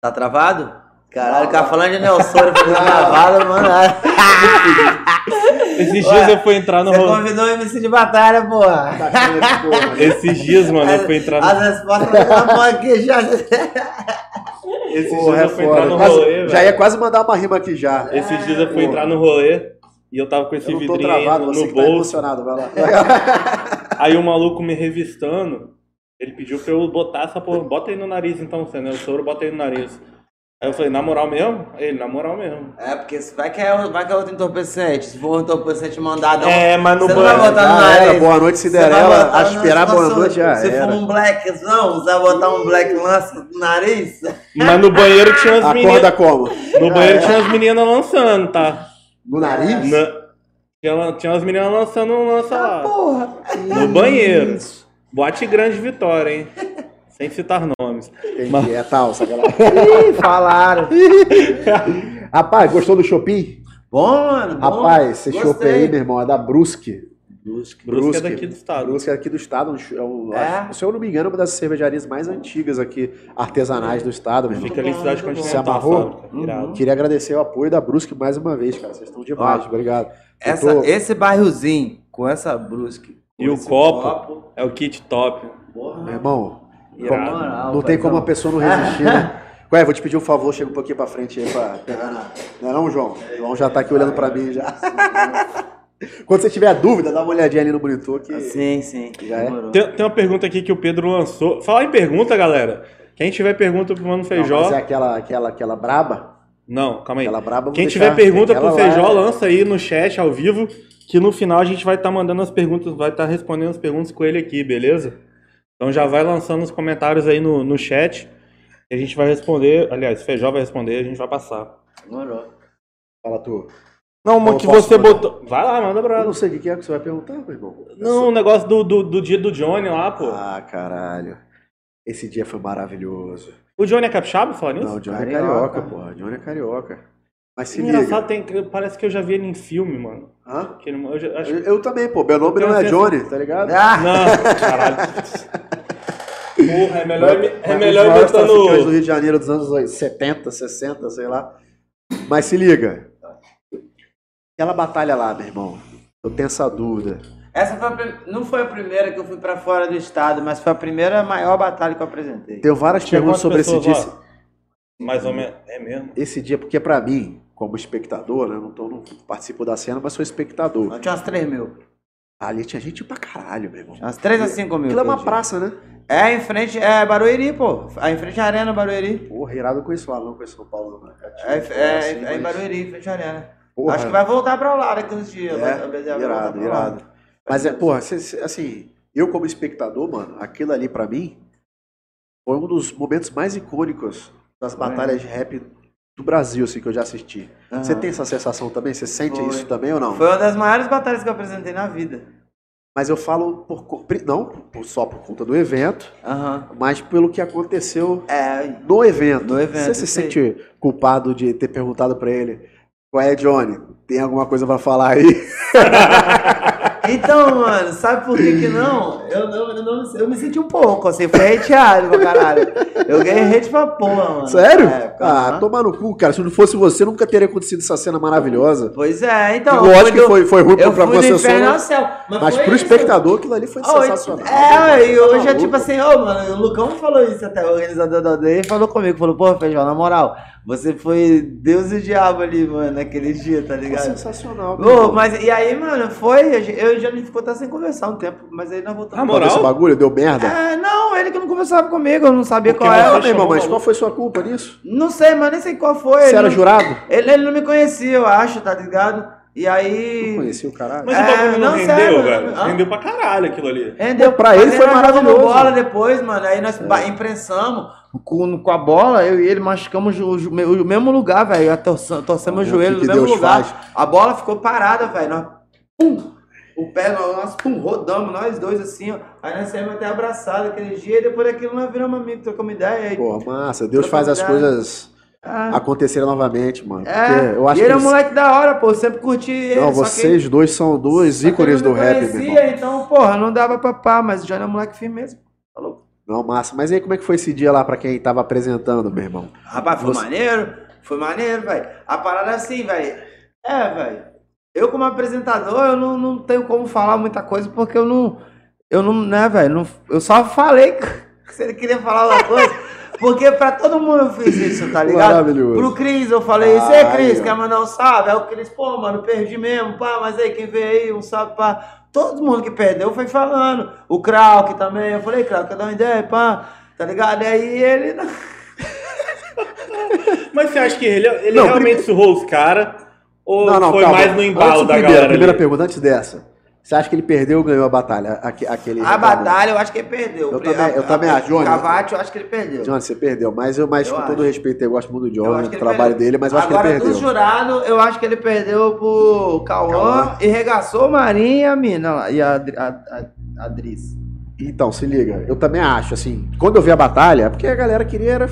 Tá travado? Caralho, o cara falando de Nelson, eu fiquei travado, mano. Esses Ué, dias eu fui entrar no Você rolê. convidou o MC de batalha, porra. Tá. Esses dias, mano, eu fui entrar no. As respostas da mão aqui já. Esses Porra, dias é eu fui entrar no Quase- rolê, já velho. ia quase mandar uma rima aqui já. Esses dias eu fui Porra. entrar no rolê e eu tava com esse Eu não vidrinho travado, no, você que tá bolso. emocionado, vai lá. Aí o maluco me revistando, ele pediu pra eu botar essa porra. Bota aí no nariz então, você, né? O soro, bota aí no nariz. Aí eu falei, na moral mesmo? Ele, na moral mesmo. É, porque se vai que é, vai que é outro entorpecente. Se for um entorpecente mandado. É, mas no Você não vai banho. botar era, nariz. boa noite, Cinderela. no Aspirar boa noite já Se era. for um blackzão, você vai botar um black lança no nariz? Mas no banheiro tinha as Acorda meninas. como? No banheiro tinha as meninas lançando, tá? No nariz? Na- Tinha, tinha as meninas lançando um lança lá. Porra. No banheiro. Boate Grande Vitória, hein? Sem citar nomes. Entendi, é tal, sacanagem. Ih, falaram. Rapaz, gostou do Shopping? Bom, mano. Bom. Rapaz, esse. Shopping aí, meu irmão, é da Brusque. Brusque. Brusque é daqui do estado. Brusque é aqui do estado. é um- É? acho- se eu não me engano, é uma das cervejarias mais antigas aqui, artesanais do estado, meu irmão. Fica ali em Cidade bom. Se Continental, amarrou? fábrica. Irado. Queria agradecer o apoio da Brusque mais uma vez, cara. Vocês estão demais, Ó, obrigado. Essa, tô- Esse bairrozinho, com essa Brusque. E com o esse copo é o kit top. Porra. Meu irmão, Irado. moral, não tem como a pessoa não resistir, né? Ué, vou te pedir um favor, chega um pouquinho pra frente aí pra pegar na. Não é não, João? O João já tá aqui olhando pra mim já. Quando você tiver dúvida, dá uma olhadinha ali no monitor que. Sim, sim. Já é? Tem, tem uma pergunta aqui que o Pedro lançou. Falar em pergunta, galera. Quem tiver pergunta pro Mano Não, Feijó. mas é aquela, aquela, aquela braba. Não, calma aí. Aquela braba. Quem deixar- tiver pergunta aquela pro lá Feijó, é- lança aí no chat ao vivo. Que no final a gente vai estar mandando as perguntas, vai estar respondendo as perguntas com ele aqui, beleza? Então já vai lançando os comentários aí no, no chat. E a gente vai responder. Aliás, o Feijó vai responder, a gente vai passar. Demorou. Fala tu. Não, Ou que você mandar? botou. Vai lá, manda Eu pra. não sei o que é que você vai perguntar, meu irmão. Não, o negócio do, do, do dia do Johnny lá, pô. Ah, caralho. Esse dia foi maravilhoso. O Johnny é capixaba, falar nisso? Não, o Johnny Carioca. é carioca, porra. O Johnny é carioca. Mas se Engraçado, liga. tem, parece que eu já vi ele em filme, mano. Hã? Que ele- eu acho Eu, eu também, pô. Meu nome não é Johnny, tá ligado? Ah, Não, caralho. Porra, é melhor, é melhor os maiores traficantes do. Rio de Janeiro dos anos 70, 60, sei lá. Mas se liga. Aquela batalha lá, meu irmão. Eu tenho essa dúvida. essa foi a prim- não foi a primeira que eu fui pra fora do estado, mas foi a primeira maior batalha que eu apresentei. Tenho várias Tinha perguntas sobre esse dia. lá? Mais ou menos. É mesmo? Esse dia, porque pra mim, como espectador, né? Não, tô, não participo da cena, mas sou espectador. Eu tinha umas 3 mil. Ali tinha gente pra caralho, meu irmão. Umas 3 a 5 mil. Aquilo é uma eu praça, né? É, em frente, é Barueri, pô. É em frente à Arena Barueri. Porra, irado com isso lá, não conheço São Paulo, não. né? É, é, Assim, é em mas- Barueri, em frente à Arena. Porra. Acho que vai voltar pra lá daqui uns dias. vai- É, voltar irado, lá. irado. Mas é, porra, assim, eu como espectador, mano, aquilo ali pra mim foi um dos momentos mais icônicos das batalhas de rap do Brasil, assim, que eu já assisti. Aham. Você tem essa sensação também? Você sente Foi. isso também ou não? Foi uma das maiores batalhas que eu apresentei na vida. Mas eu falo por, não só por conta do evento, Aham. mas pelo que aconteceu É, no evento. No evento, Você se aí. sente culpado de ter perguntado pra ele, qual é, Johnny? Tem alguma coisa pra falar aí? Então, mano, sabe por que que não? Eu, não, eu, não- eu me senti um pouco, assim, foi hateado pra caralho. Eu ganhei hate pra porra, mano. Sério? É, ah, aham. tomar no cu, cara. Se não fosse você, nunca teria acontecido essa cena maravilhosa. Pois é, então. Lógico que foi, foi ruim Eu pra você do inferno ao céu. mas foi pro isso. espectador aquilo ali foi Oh, sensacional. É, e Tá hoje é tipo assim, ô, mano, o Lucão falou isso até, o organizador da aldeia, e falou comigo, falou, pô, Feijão, na moral, você foi Deus e o diabo ali, mano, naquele dia, tá Foi ligado? sensacional. Ô, meu. mas e aí, mano, foi, eu já ficou até sem conversar um tempo, mas aí nós voltamos. Ah, Qual moral? desse bagulho deu merda? É, não, ele que não conversava comigo, eu não sabia Porque qual era. Ah, meu irmão, mas qual foi sua culpa nisso? Não sei, mas nem sei qual foi. Você ele era não- jurado? Ele, ele não me conhecia, eu acho, tá ligado? E aí. Não conhecia o caralho. Mas É, o bagulho não, não, rendeu, sério, velho. Rendeu pra caralho aquilo ali. Rendeu Pra ele foi maravilhoso. bola depois, mano. Aí nós ba- imprensamos com, com a bola, eu e ele machucamos o, ju- o mesmo lugar, velho. Eu torce- Torcemos o O que joelho que no mesmo Deus lugar. faz? A bola ficou parada, velho. Nós, pum! O pé, nós pum, rodamos, nós dois assim, ó. Aí nós saímos até abraçados aquele dia e depois daquilo nós viramos amigos, trocamos ideia. Aí, Pô, massa. Deus faz as coisas ah, acontecerem novamente, mano. é, eu acho e ele que é um eles- moleque da hora, pô. Eu sempre curti ele. Não, só que- vocês dois são dois ícones do rap, meu conhecia, irmão. Então, porra, não dava pra pá, mas o Johnny é um moleque firme mesmo. Falou. Não, massa. Mas aí, como é que foi esse dia lá pra quem tava apresentando, meu irmão? Rapaz, foi Você- maneiro, foi maneiro, velho. A parada é assim, velho. É, velho. Eu, como apresentador, eu não, não tenho como falar muita coisa, porque eu não. Eu não, né, velho? não- Eu só falei que se ele queria falar alguma coisa. Porque pra todo mundo eu fiz isso, tá ligado? Maravilhoso. Pro Cris eu falei isso. Ai, Cris, quer mandar um salve? Aí o Cris, pô, mano, perdi mesmo, pá, mas aí quem veio aí, um salve, pá. Todo mundo que perdeu foi falando. O Krauk também. Eu falei, Krauk, quer dar uma ideia, pá? Tá ligado? E aí ele. Mas você acha que ele, ele Não, realmente surrou os caras? Ou Não, não, foi calma. mais no embalo Antes da primeiro, galera? Primeira ali? pergunta, antes dessa. Você acha que ele perdeu ou ganhou a batalha? Aque- Aquele A batalha eu acho que ele perdeu. Eu também- eu também acho, Johnny. Cavate eu acho que ele perdeu. Johnny, você perdeu. Mas, eu, mas Eu com todo acho. respeito, eu gosto muito do Johnny, do trabalho perdeu. dele, mas eu acho Agora, que ele do perdeu. jurado, eu acho que ele perdeu pro Cauã, e regaçou o Marinho e a mina e a, Adri- a, a, a Driz. Então, se liga, eu também acho, assim, quando eu vi a batalha, porque a galera queria era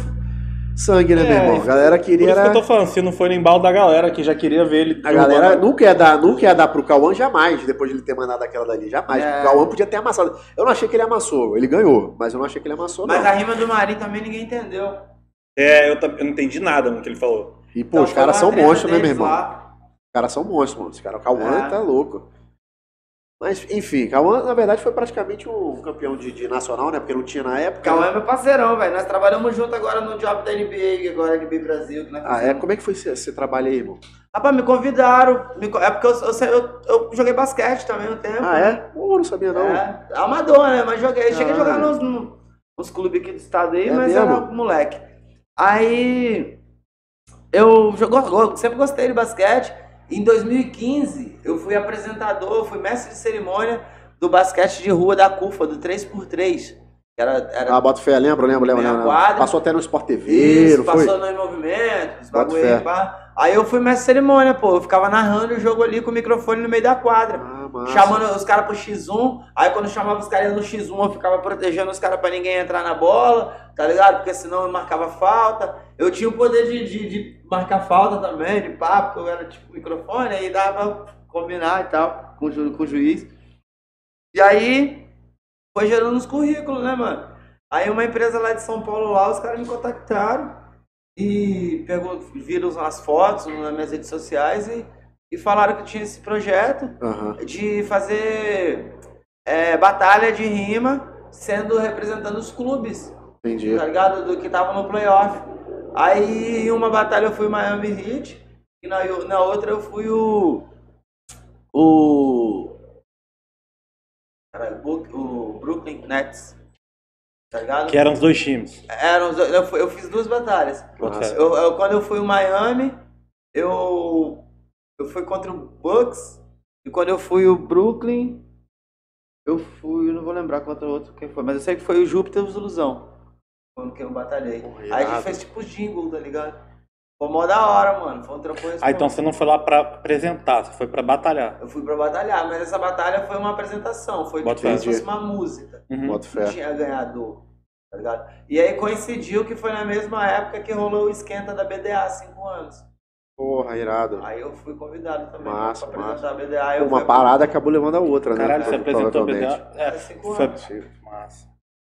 sangue, né, É, meu irmão? A galera Por queria isso que eu era... tô falando, se não foi no embalo da galera, que já queria ver ele. A galera derrubando- nunca ia dar, nunca ia dar pro Cauã jamais, depois de ele ter mandado aquela dali, jamais. É. O Cauã podia ter amassado. Eu não achei que ele amassou, ele ganhou, mas eu não achei que ele amassou, Mas não. a rima do Marinho também ninguém entendeu. É, eu, eu não entendi nada no que ele falou. E, pô, Então, os caras são monstros, né, meu irmão? lá. Os caras são monstros, mano. Os caras, o Cauã É. tá louco. Mas, enfim, Cauã, na verdade, foi praticamente um campeão de, de nacional, né? Porque não tinha na época. Cauã né? é meu parceirão, velho. Nós trabalhamos junto agora no job da NBA, agora NBA Brasil. Que nós Ah, é? Como é que foi esse, trabalho aí, irmão? Rapaz, me convidaram. me É porque eu, eu, eu, eu joguei basquete também um tempo. Ah, é? Pô, não sabia, não. É, amador, né? Mas joguei. Cheguei a Ah. jogar nos, no- nos clubes aqui do estado aí, É mas mesmo? era moleque. Aí eu jogo, eu sempre gostei de basquete. Em 2015, eu fui apresentador, fui mestre de cerimônia do basquete de rua da CUFA, do 3x3. Era, era Ah, bota fé, lembra, lembra, lembra. Minha lembra. quadra. Passou até no Sport TV, Isso, foi? passou no em movimento, bagulho aí, eu fui mestre de cerimônia, pô. Eu ficava narrando o jogo ali com o microfone no meio da quadra. Ah. Chamando os caras pro X1, aí quando chamava os caras no X1, eu ficava protegendo os caras pra ninguém entrar na bola, tá ligado? Porque senão eu marcava falta. Eu tinha o poder de, de, de marcar falta também, de papo, eu era tipo microfone, aí dava pra combinar e tal com, ju- com o juiz. E aí foi gerando os currículos, né, mano? Aí uma empresa lá de São Paulo lá, os caras me contactaram e pegou, viram as fotos nas minhas redes sociais e, e falaram que tinha esse projeto Aham. de fazer é, batalha de rima sendo representando os clubes, Entendi. tá ligado? Do que tava no playoff. Aí em uma batalha eu fui o Miami Heat e na, na outra eu fui o. O. Caralho, o, Brooklyn Nets. Tá ligado? Que eram os dois times. Eram os- eu, eu fiz duas batalhas. Eu, eu- quando eu fui o Miami, eu, eu fui contra o Bucks. E quando eu fui o Brooklyn, eu fui, eu não vou lembrar contra o outro quem foi, mas eu sei que foi o Júpiter e Ilusão. Quando que eu batalhei. Porra, Aí a gente fez tipo jingle, tá ligado? Foi mó da hora, mano. Foi um trampo Ah, então você não foi lá pra apresentar, você foi pra batalhar. Eu fui pra batalhar, mas essa batalha foi uma apresentação. Foi Bota tipo como se fé. fosse uma música. Uhum. Fé. tinha ganhador, tá ligado? E aí coincidiu que foi na mesma época que rolou o esquenta da BDA, cinco anos. Porra, irado. Aí eu fui convidado também Massa, pra apresentar a BDA. Uma fui- parada acabou levando a outra, né? Caralho, você apresentou a. BDA? É, cinco foi anos. massa.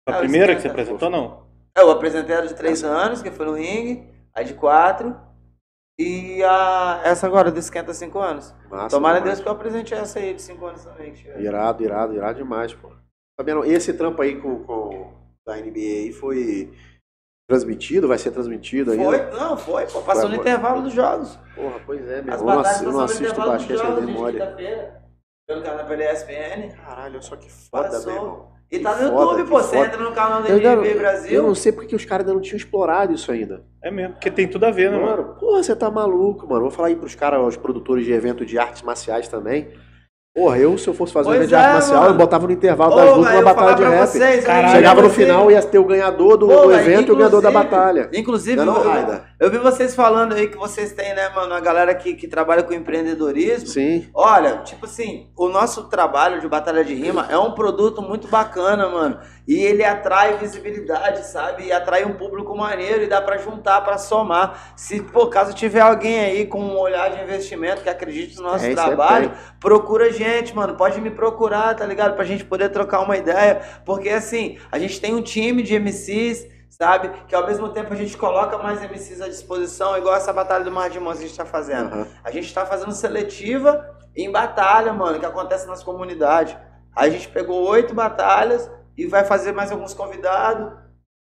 Foi É, a primeira que você esquenta, apresentou, não? Eu apresentei a de três anos, que foi no ringue, a de quatro, e a essa agora do esquenta cinco anos. Massa Tomara demais. Deus que eu apresente essa aí de cinco anos também. que. Irado, irado, irado demais, pô. Sabendo, esse trampo aí com, com da NBA foi transmitido, vai ser transmitido ainda? Foi, não, foi, pô, passou no Foi, intervalo dos jogos. Porra, pois é, meu As. Eu não eu não assisto basquete, de memória. Pelo canal pela ESPN. Caralho, olha só que foda, Passou. meu irmão. E tá no foda, YouTube, pô. Você foda. entra no canal da Eu, NBA Brasil. eu não sei porque que os caras ainda não tinham explorado isso ainda. É mesmo, porque tem tudo a ver, né, mano? Mano, porra, você tá maluco, mano. Vou falar aí pros caras, aos produtores de evento de artes marciais também. Porra, eu, se eu fosse fazer um Pois evento de arte é, marcial, mano. eu botava no intervalo Pô, das lutas uma batalha de rap. vocês, Caralho. Chegava no final, ia ter o ganhador do, Pô, do evento e o ganhador da batalha. Inclusive, Não é não, eu- eu vi vocês falando aí que vocês têm, né, mano, a galera que, que trabalha com empreendedorismo. Sim. Olha, tipo assim, o nosso trabalho de batalha de rima é um produto muito bacana, mano. E ele atrai visibilidade, sabe? E atrai um público maneiro e dá pra juntar, pra somar. Se, por caso tiver alguém aí com um olhar de investimento que acredite no nosso É, aí trabalho, tem. procura a gente, mano. Pode me procurar, tá ligado? Pra gente poder trocar uma ideia. Porque assim, a gente tem um time de MCs, sabe? Que ao mesmo tempo a gente coloca mais MCs à disposição, igual essa batalha do Mar de Mãos que a gente tá fazendo. Aham. A gente tá fazendo seletiva em batalha, mano, que acontece nas comunidades. Aí a gente pegou oito batalhas e vai fazer mais alguns convidados,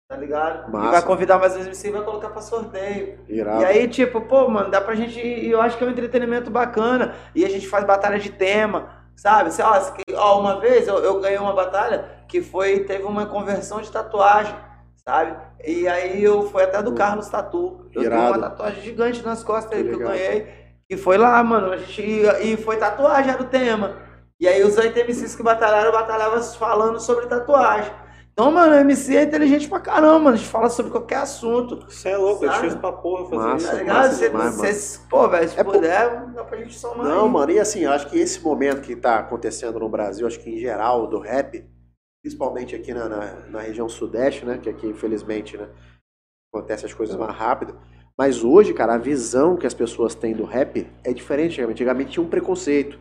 tá ligado? Massa. E vai convidar mais uns MC e vai colocar pra sorteio. Irado. E aí, tipo, pô, mano, dá pra gente. E eu acho que é um entretenimento bacana. E a gente faz batalha de tema, sabe? Sei lá, ó, uma vez eu, eu ganhei uma batalha que foi. Teve uma conversão de tatuagem, sabe? E aí eu fui até do Carlos Tatu. Eu tenho Irado. uma tatuagem gigante nas costas Que aí que eu ganhei. E foi lá, mano. A gente, e foi tatuagem, era o tema. E aí os oito MCs que batalharam, batalhavam falando sobre tatuagem. Então, mano, o MC é inteligente pra caramba, mano. A gente fala sobre qualquer assunto. Você é louco, é Sabe? difícil pra porra fazer Massa, isso. Tá massa? Você, demais, mano. você- pô, velho, se É por- puder, dá pra gente somar. Não, aí. mano, e assim, eu acho que esse momento que tá acontecendo no Brasil, acho que em geral, do rap, principalmente aqui na, na, na região sudeste, né? Que aqui, infelizmente, né? Acontece as coisas mais rápido. Mas hoje, cara, a visão que as pessoas têm do rap é diferente. Antigamente, Antigamente tinha um preconceito.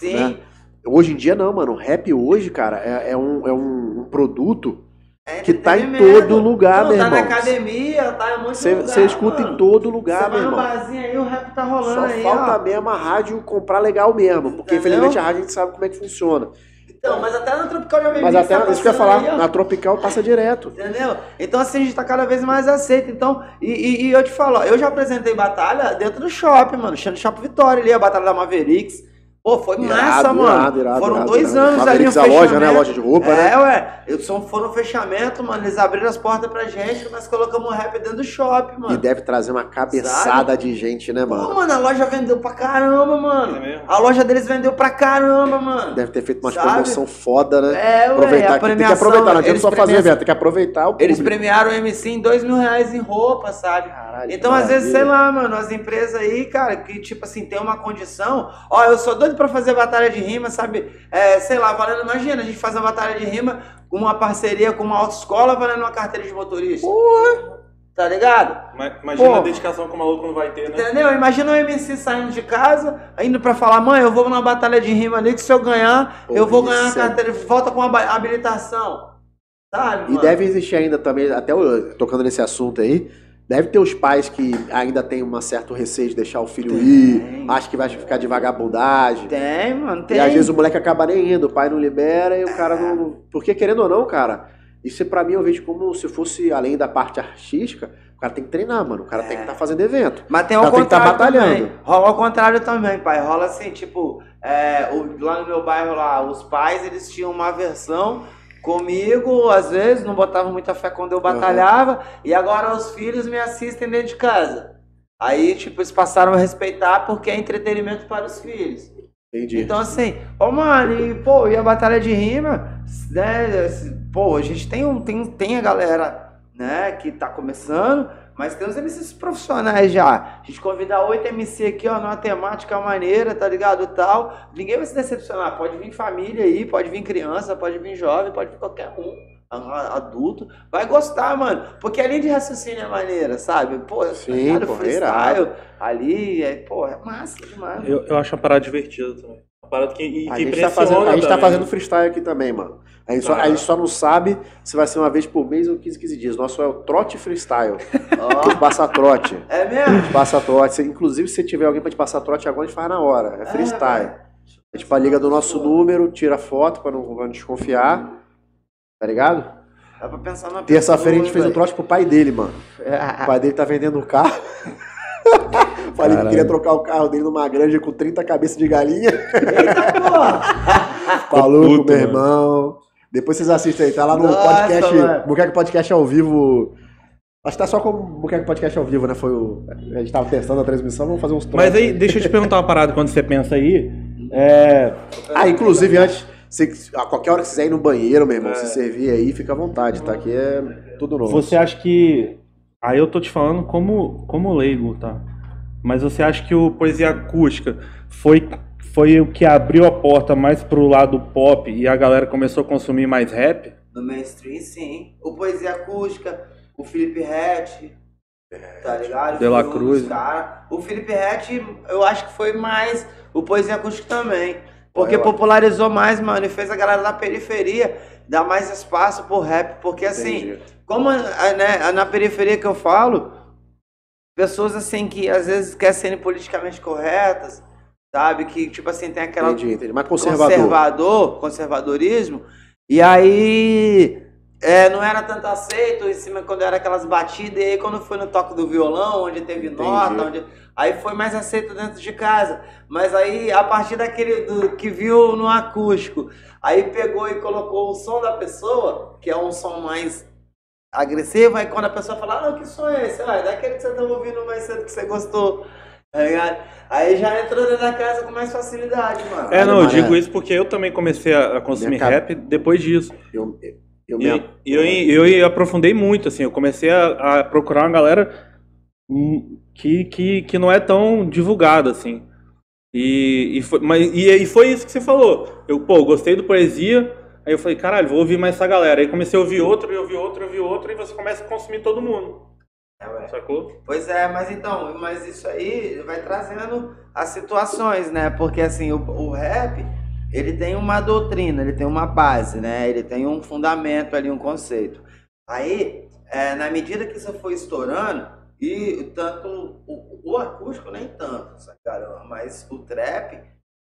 Sim. né? Hoje em dia, não, mano. O rap hoje, cara, é, é um, é um, um produto É que tá em todo lugar, Não, meu tá irmão. na academia, tá em muito Você lugar. você escuta mano. em todo Você lugar, vai meu no irmão. barzinho aí, o rap tá rolando Só aí, falta ó. mesmo a rádio comprar legal mesmo. Porque, Entendeu? infelizmente, a rádio a gente sabe como é que funciona. Então, mas até na Tropical já Mas até isso que eu ia falar, Aí, na Tropical passa direto. Entendeu? Então assim, a gente tá cada vez mais aceito. Então, e, e- e eu te falo, ó, eu já apresentei batalha dentro do shopping, mano. No shopping Vitória ali, a batalha da Mavericks. Pô, foi Irado, massa, mano. irado, irado, foram irado, dois irado. anos ali no a loja, fechamento. né? Loja de roupa, é, né? ué. Eu só foram no fechamento, mano. Eles abriram as portas pra gente, nós colocamos o rap dentro do shopping, mano. E deve trazer uma cabeçada de gente, né, Pô, mano? mano, a loja vendeu pra caramba, mano. É mesmo? A loja deles vendeu pra caramba, mano. Deve ter feito uma Sabe? promoção foda, né? É, ué, aproveitar a aqui. Tem que premiação, aproveitar, não adianta eles só fazer evento, tem que aproveitar o Eles público. premiaram o MC em dois mil reais em roupa, sabe? Caralho, Então, às vezes, sei lá, mano, as empresas aí, cara, que tipo assim, tem uma condição. Ó, eu sou doido pra fazer batalha de rima, sabe? É, sei lá, valendo, imagina, a gente faz uma batalha de rima com uma parceria com uma autoescola valendo uma carteira de motorista. Tá ligado? Ma- Imagina Pô. a dedicação que o maluco não vai ter, né? Entendeu? Imagina o MC saindo de casa, indo pra falar, mãe, eu vou numa batalha de rima ali que se eu ganhar, Pô, eu vou ganhar uma isso é- carteira, volta com uma ba- habilitação. Sabe? E mano? deve existir ainda também, até tocando nesse assunto aí, deve ter os pais que ainda tem um certo receio de deixar o filho Tem. ir, acha que vai ficar de vagabundagem. Tem, mano, tem. E às vezes o moleque acaba nem indo, o pai não libera e o cara não. Porque querendo ou não, cara, isso pra mim eu vejo como se fosse, além da parte artística, o cara tem que treinar, mano. O cara tem que estar fazendo evento. Mas tem O cara tem que tá contrário batalhando. também. Rola ao contrário também, pai. Rola assim, tipo, é, o- lá no meu bairro lá, os pais, eles tinham uma versão comigo, às vezes, não botavam muita fé quando eu batalhava, e agora os filhos me assistem dentro de casa. Aí, tipo, eles passaram a respeitar porque é entretenimento para os filhos. Entendi. Então, assim, ô mano, e, pô, e a batalha de rima, né? Pô, a gente tem, um, tem, tem a galera, né, que tá começando, Mas tem uns MCs profissionais já. A gente convidar oito MC aqui, ó, numa temática maneira, tá ligado? Tal. Ninguém vai se decepcionar. Pode vir família aí, pode vir criança, pode vir jovem, pode vir qualquer um. Adulto, vai gostar, mano. Porque além de raciocínio é maneira, sabe? Pô, Sim, cara, pô, é freestyle ali, é, pô, é massa demais. Eu, eu acho uma parada divertida também. Parada que, e A que gente, tá fazendo, a gente tá também, fazendo né? freestyle aqui também, mano. A gente, só, Ah. a gente só não sabe se vai ser uma vez por mês ou 15, 15 dias. Nosso é o trote freestyle. Ó, Que passa trote. é mesmo? Passa trote. Inclusive, se tiver alguém pra te passar trote agora, a gente faz na hora. É freestyle. A gente liga do nosso número, tira foto pra não, pra não desconfiar. Tá ligado? Dá pra pensar numa Terça-feira a gente fez pessoa, um trote pro pai dele, mano. O pai dele tá vendendo o carro. Falei que queria trocar o carro dele numa granja com 30 cabeças de galinha. Eita, puto, meu mano. irmão. Depois vocês assistem aí, tá lá no Nossa, podcast, mano. Buqueque Podcast ao vivo. Acho que tá só com o Buqueque Podcast ao vivo, né? Foi o... A gente tava testando a transmissão, vamos fazer uns Mas trotes aí, deixa eu te perguntar uma parada quando você pensa aí. É, Ah, inclusive, antes, você, a qualquer hora que você quiser ir no banheiro, meu É. irmão, se servir aí, fica à vontade, tá? Aqui é tudo novo. você acha que. Aí eu tô te falando como, como leigo, tá? Mas você acha que o Poesia Acústica foi, foi o que abriu a porta mais pro lado pop e a galera começou a consumir mais rap? No mainstream, sim. O Poesia Acústica, o Felipe Rett, tá ligado? De La um Cruz, cara. O Felipe Rett, eu acho que foi mais o Poesia Acústica também. Porque popularizou mais, mano, e fez a galera da periferia dar mais espaço pro rap. Porque assim, Entendi. como a- né, na periferia que eu falo, pessoas assim que às vezes querem serem politicamente corretas, sabe? Que tipo assim, tem aquela Entendi, entendi. Mas conservador. conservador, conservadorismo. E aí é, não era tanto aceito em cima quando era aquelas batidas, e aí quando foi no toque do violão, onde teve Entendi. nota, onde, aí foi mais aceito dentro de casa. Mas aí, a partir daquele do, que viu no acústico, aí pegou e colocou o som da pessoa, que é um som mais agressivo, aí quando a pessoa fala, ah, que som é esse? Ah, é daquele que você estava ouvindo mais cedo que você gostou. Tá? Aí já entrou dentro da casa com mais facilidade, mano. É, não, eu digo isso porque eu também comecei a consumir Minha rap depois disso. Eu, eu, me... eu, eu, eu aprofundei muito, assim, eu comecei a, a procurar uma galera hum, que, que, que não é tão divulgada, assim. E, e, foi, mas, e, e foi isso que você falou. Eu, pô, gostei do poesia, aí eu falei, caralho, vou ouvir mais essa galera. Aí comecei a ouvir outro, e ouvir outro, e ouvir outro, e você começa a consumir todo mundo. É. Sacou? Pois é, mas então, mas isso aí vai trazendo as situações, né? Porque assim, o, o rap, ele tem uma doutrina, ele tem uma base, né? Ele tem um fundamento ali, um conceito. Aí, é, na medida que isso foi estourando, e tanto o, o acústico nem tanto, sabe, mas o trap,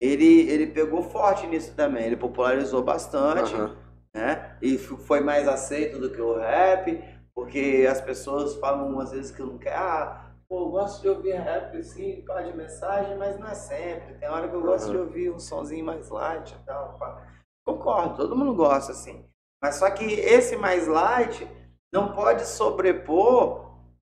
ele, ele pegou forte nisso também, ele popularizou bastante Aham. né? E foi mais aceito do que o rap, porque as pessoas falam às vezes que não quer, ah, pô, eu gosto de ouvir rap assim, pá, de mensagem, mas não é sempre. Tem hora que eu gosto Aham. de ouvir um sonzinho mais light e tal, pá. Concordo, todo mundo gosta assim. Mas só que esse mais light não pode sobrepor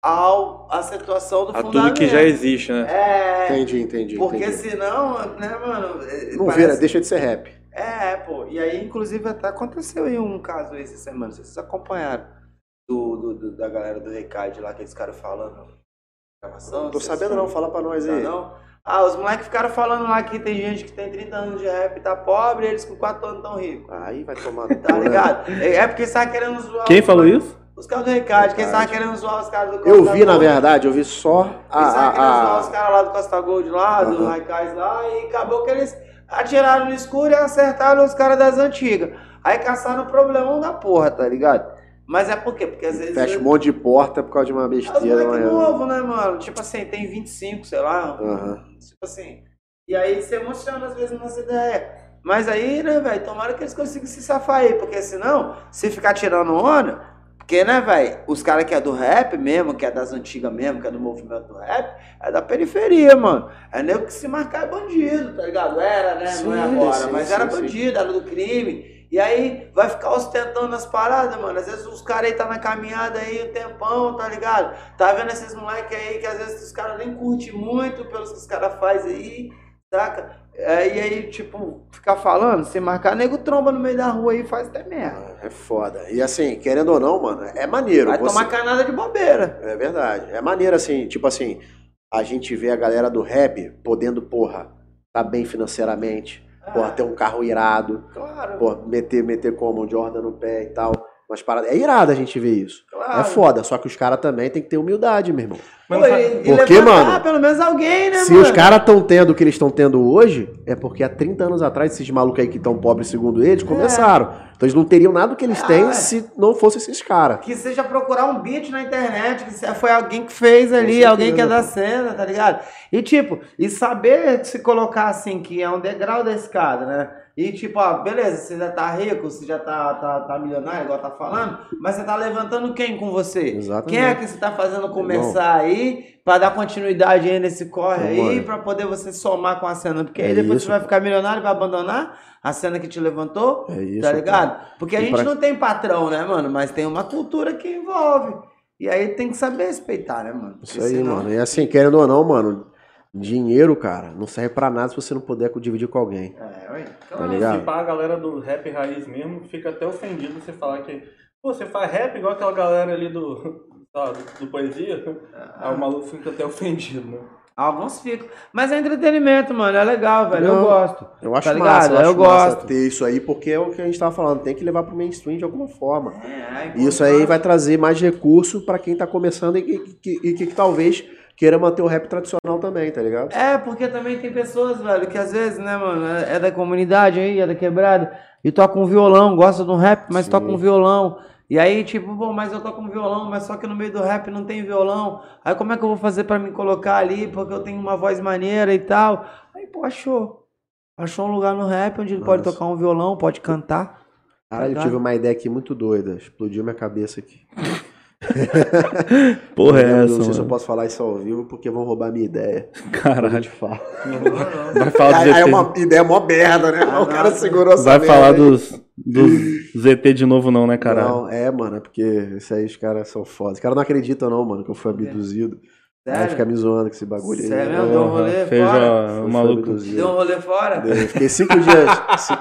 ao a situação do A tudo que já existe, né? É, Entendi, entendi. porque entendi. senão, né, mano, eh, Não parece- vira, deixa de ser rap. é, pô. E aí, inclusive, até aconteceu aí um caso essa semana. Não sei se vocês acompanharam. Do, do- do- da galera do Recade lá, aqueles caras falando. Gravação, Tô sabendo foram- não, fala pra nós Tá aí. não? Ah, os moleques ficaram falando lá que tem gente que tem 30 anos de rap e tá pobre, e eles com 4 anos tão ricos. Aí vai tomar Tá né? ligado? É é porque eles estavam querendo zoar. Quem falou isso? Os caras do Recade, que eles estavam Recade. querendo zoar os caras do Eu Costa vi, na Gold. verdade, eu vi só Eles estavam querendo a. zoar os a, a... caras lá do Costa Gold lá, do. Raikais lá, e acabou que eles atiraram no escuro e acertaram os caras das antigas. Aí caçaram o problemão da porra, tá ligado? Mas é por quê? Porque às vezes. Fecha um monte de porta por causa de uma besteira. moleque mas- novo, né, mano? Tipo assim, tem 25, sei lá. Aham. Tipo assim. E aí se emociona às vezes nessa ideia. Mas aí, né, velho, tomara que eles consigam se safar aí, porque senão, se ficar tirando onda, porque, né, velho, os caras que é do rap mesmo, que é das antigas mesmo, que é do movimento do rap, é da periferia, mano. É nego que se marcar é bandido, tá ligado? Era, né? Não é Sim, agora, sim, mas sim, era sim. bandido, era do crime. E aí vai ficar ostentando as paradas, mano. Às vezes os caras aí tá na caminhada aí um tempão, tá ligado? Tá vendo esses moleques aí que às vezes os caras nem curtem muito pelos que os caras fazem aí, saca? É, e aí, tipo, ficar falando, se marcar, nego tromba no meio da rua aí faz até merda. É foda. E assim, querendo ou não, mano, é maneiro. Vai Você- tomar canada de bobeira. É verdade. É maneiro assim, tipo assim, a gente vê a galera do rap podendo, porra, tá bem financeiramente, porra, ter um carro irado, Claro, porra, meter, meter como um Jordan no pé e tal. Umas paradas. É irado a gente ver isso. claro. É foda, só que os caras também tem que ter humildade, meu irmão. Mas Pô, não e, sabe- e Porque, levantar mano, pelo menos alguém, né, Se mano? os caras estão tendo o que eles estão tendo hoje, é porque há 30 anos atrás, esses malucos aí que estão pobres, segundo eles, começaram. Então eles não teriam nada do que eles Ah, têm é. se não fossem esses caras. Que seja procurar um beat na internet, que se- foi alguém que fez ali, certeza, alguém que é da cena, tá ligado? E tipo, e saber se colocar assim, que é um degrau da escada, né? E tipo, ó, beleza, você já tá rico, você já tá, tá, tá milionário, igual tá falando, mas você tá levantando quem com você? Exatamente. Quem é que você tá fazendo começar aí, pra dar continuidade aí nesse corre aí, pra poder você somar com a cena? Porque aí É depois isso, você vai ficar milionário e vai abandonar a cena que te levantou, É isso. tá ligado? Porque a E gente pra- não tem patrão, né, mano? Mas tem uma cultura que envolve. E aí tem que saber respeitar, né, mano? Porque Isso aí, senão- mano. E assim, querendo ou não, mano, dinheiro, cara, não serve pra nada se você não puder dividir com alguém. É, ué. Tá Não, ligado? Se pá, a galera do rap raiz mesmo fica até ofendido você falar que. Pô, você faz rap igual aquela galera ali do. Lá, do, do poesia. Aí o maluco fica até ofendido, né? Alguns ficam. Mas é entretenimento, mano. É legal, velho. Eu Não. gosto. Eu acho Tá massa, ligado? eu, Eu acho massa gosto. ter isso aí, porque é o que a gente tava falando, tem que levar pro mainstream de alguma forma. É, E isso aí vai trazer mais recurso pra quem tá começando e que, que- e que, que talvez queira manter o rap tradicional também, tá ligado? É, porque também tem pessoas, velho, que às vezes, né, mano, é é da comunidade aí, é da quebrada, e toca um violão, gosta de um rap, mas Sim. toca um violão. E aí, tipo, bom, mas eu toco um violão, mas só que no meio do rap não tem violão. Aí como é que eu vou fazer pra me colocar ali, porque eu tenho uma voz maneira e tal? Aí, pô, achou. Achou um lugar no rap onde ele pode tocar um violão, pode cantar. Cara, eu ligado? tive uma ideia aqui muito doida, explodiu minha cabeça aqui. Porra, é Eu essa, não sei se eu posso falar isso ao vivo, porque vão roubar minha ideia. Caralho. te falo. Vai falar dos Aí, aí é ZT. uma ideia mó merda, né? Ah, o cara segurou essa Vai merda falar aí. dos, dos ZT de novo não, né, caralho? Não, é, mano, é porque isso aí os caras são foda. Os caras não acreditam, não, mano, que eu fui abduzido. Aí Sério? fica me zoando com esse bagulho aí. Sério mesmo? É, Deu um rolê Feijão, fora? maluco. Deu um rolê fora? Eu Fiquei cinco dias.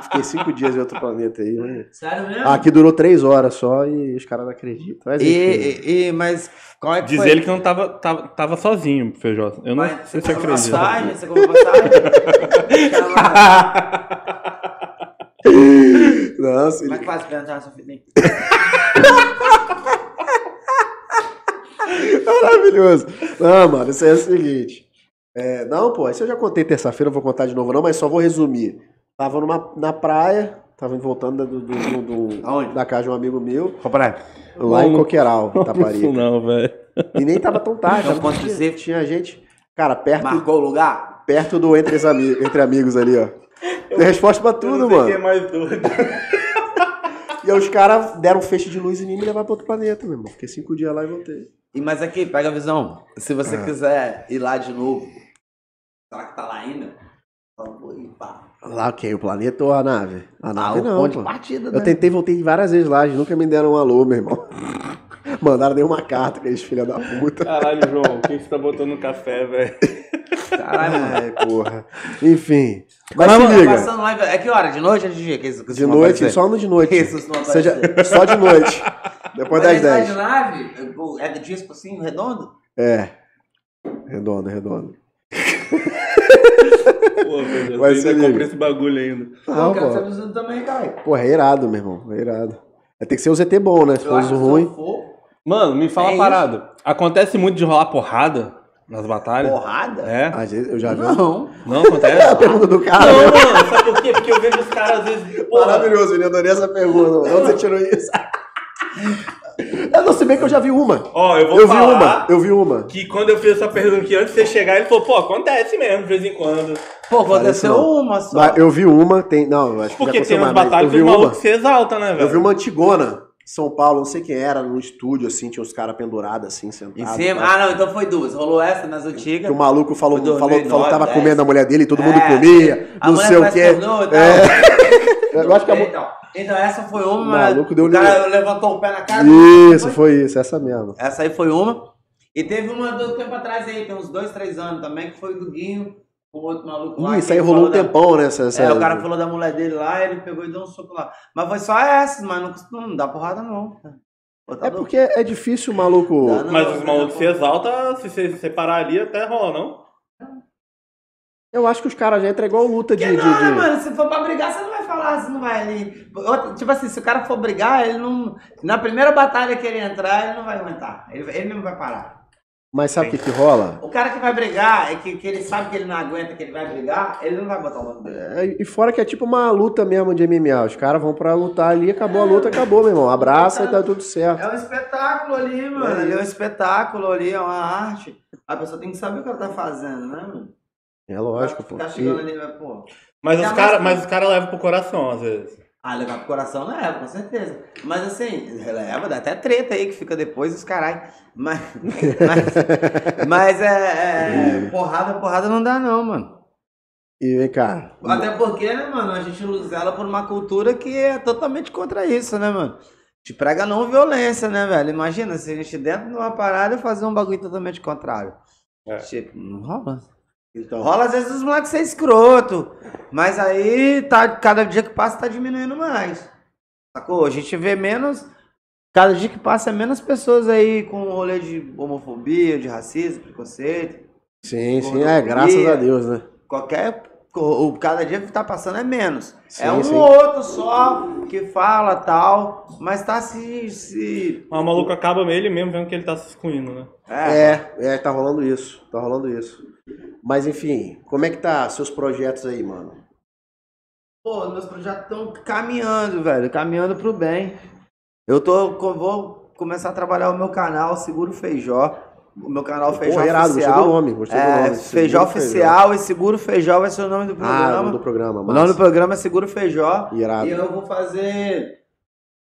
Fiquei cinco dias em outro planeta aí, mas. Sério mesmo? Ah, aqui durou três horas só e os caras não acreditam. Mas, E, e, e- mas qual é que Diz foi? ele que não tava, tava, tava sozinho, Feijó. Eu não Mas sei você se comprou acredita. passagem? Você comprou passagem? Nossa, Como é ele... que faz pra entrar nessa fita aí? maravilhoso. Não, mano, isso aí é o seguinte. É, não, pô, isso eu já contei terça-feira, não vou contar de novo, não, mas só vou resumir. Tava numa, na praia, tava voltando do, do- do- do- da casa de um amigo meu, Qual praia? lá em Não. Coqueiral, Isso Taparica. não, velho. E nem tava tão tarde, Não posso tinha, dizer. tinha gente, cara, perto, Marcou o lugar? perto do entre, ami- entre amigos ali, ó. Tem resposta pra Eu tudo, não sei quem é mano. mais doido. E aí os caras deram um feixe de luz em mim e me levaram pra outro planeta, meu irmão. Fiquei cinco dias lá e voltei. Mas aqui, pega a visão. Se você Ah. quiser ir lá de novo, será que tá lá ainda? Lá quem? O planeta ou a nave? A Ah, nave o não, ponto pô. de partida, Eu né? tentei, voltei várias vezes lá, eles nunca me deram um alô, meu irmão. Mandaram nenhuma carta, aqueles filha da puta. Caralho, João, o que você tá botando no café, velho? Caralho, mano. Ai, porra. Enfim. Mas Tá se liga. passando live. É que hora? De noite ou de dia? Que isso De noite, só no de noite. Isso não Seja, só de noite. Depois das Mas esse 10. de nave, é de disco assim, redondo? É. Redondo, redondo. Pô, Vai você se ainda comprei esse bagulho ainda. Não, eu quero saber também, cara. Porra, é irado, meu irmão. É irado. É, Tem que ser o ZT bom, né? Se Eu for uso que se eu ruim. for Mano, me fala É uma isso. parada. Acontece muito de rolar porrada nas batalhas? porrada? É? Às vezes eu já vi. Não. Não É a acontece? pergunta do cara. Não, né? mano, sabe por quê? Porque eu vejo os caras às vezes. Porra, Maravilhoso, eu adorei essa pergunta. Onde você tirou isso? Eu não sei bem que eu já vi uma. Ó, eu vou Eu vi falar uma, eu vi uma. que quando eu fiz essa pergunta aqui, antes de você chegar, ele falou, pô, acontece mesmo, de vez em quando. Pô, aconteceu uma só. Mas Eu vi uma, tem. Não, eu acho que já Porque tem umas mais, batalhas que vi os uma. malucos se exaltam, né, velho? Eu vi uma antigona, São Paulo, não sei quem era, num estúdio, assim, tinha os caras pendurados, assim, sentados. Em cima? Ah, não, então foi duas. Rolou essa nas Que antigas. o maluco falou, Foi falou, 2009, falou que tava 10. comendo a mulher dele e todo mundo É, comia, A não mulher sei o quê. pornô e tal. É. Eu acho que a então, então, essa foi uma, O maluco deu o cara levantou o pé na cara. Isso, foi isso, essa mesmo. Essa aí foi uma. E teve uma do tempo atrás aí, tem uns dois, três anos também, que foi do Guinho com outro maluco lá. Isso que aí rolou um falou da- tempão, né? Essa, essa- É, o cara falou da mulher dele lá, ele pegou e deu um soco lá. Mas foi só essas, mas não, não dá porrada não. Tá É porque é difícil o maluco. Dá não. Mas os malucos se exaltam, se você separar ali, até rola, não? Eu acho que os caras já entram igual luta de. De- não, né, de- mano? Se for pra brigar, você não vai falar, você não vai ali. Tipo assim, se o cara for brigar, ele não. Na primeira batalha que ele entrar, ele não vai aguentar. Ele, ele mesmo vai parar. Mas sabe o que, que rola? O cara que vai brigar, é que, que ele sabe que ele não aguenta, que ele vai brigar, ele não vai botar o nome dele. É, e fora que é tipo uma luta mesmo de MMA. Os caras vão pra lutar ali, acabou a luta, acabou, meu irmão. Abraça e tá tudo certo. É um espetáculo ali, mano. É ali é um espetáculo ali, é uma arte. A pessoa tem que saber o que ela tá fazendo, né, mano? É lógico, pô. Tá chegando E- ali, pô. Mas os mais caras que- mas os cara levam pro coração, às vezes. Ah, levar pro coração leva, com certeza. Mas assim, leva, dá até treta aí que fica depois os caralho. Mas, mas, mas é, é, Porrada, porrada não dá, não, mano. E vem cá. Até porque, né, mano, a gente zela por uma cultura que é totalmente contra isso, né, mano? Te prega não violência, né, velho? Imagina se a gente dentro de uma parada fazer um bagulho totalmente contrário. É. Tipo, não rola. Então, Rola às vezes os moleques ser escroto. Mas aí, tá, cada dia que passa, tá diminuindo mais. Sacou? A gente vê menos. Cada dia que passa, é menos pessoas aí com rolê de homofobia, de racismo, preconceito. sim, sim, é, graças a Deus, né? Qualquer. O, cada dia que tá passando é menos. Sim, é um sim. ou outro só que fala tal, mas tá se. se Mas o maluco acaba ele mesmo vendo que ele tá se excluindo, né? é. É, é, tá rolando isso. Tá rolando isso. Mas enfim, como é que tá seus projetos aí, mano? Pô, meus projetos estão caminhando, velho, caminhando pro bem. Eu tô, vou começar a trabalhar o meu canal Seguro Feijó. O meu canal Feijó Pô, irado, gostei do Oficial. nome, gostei do é, nome. Feijó Seguro Oficial e Seguro Feijó vai ser o nome do Ah, o programa. nome do programa, o massa. nome do programa é Seguro Feijó. Irado. E eu vou fazer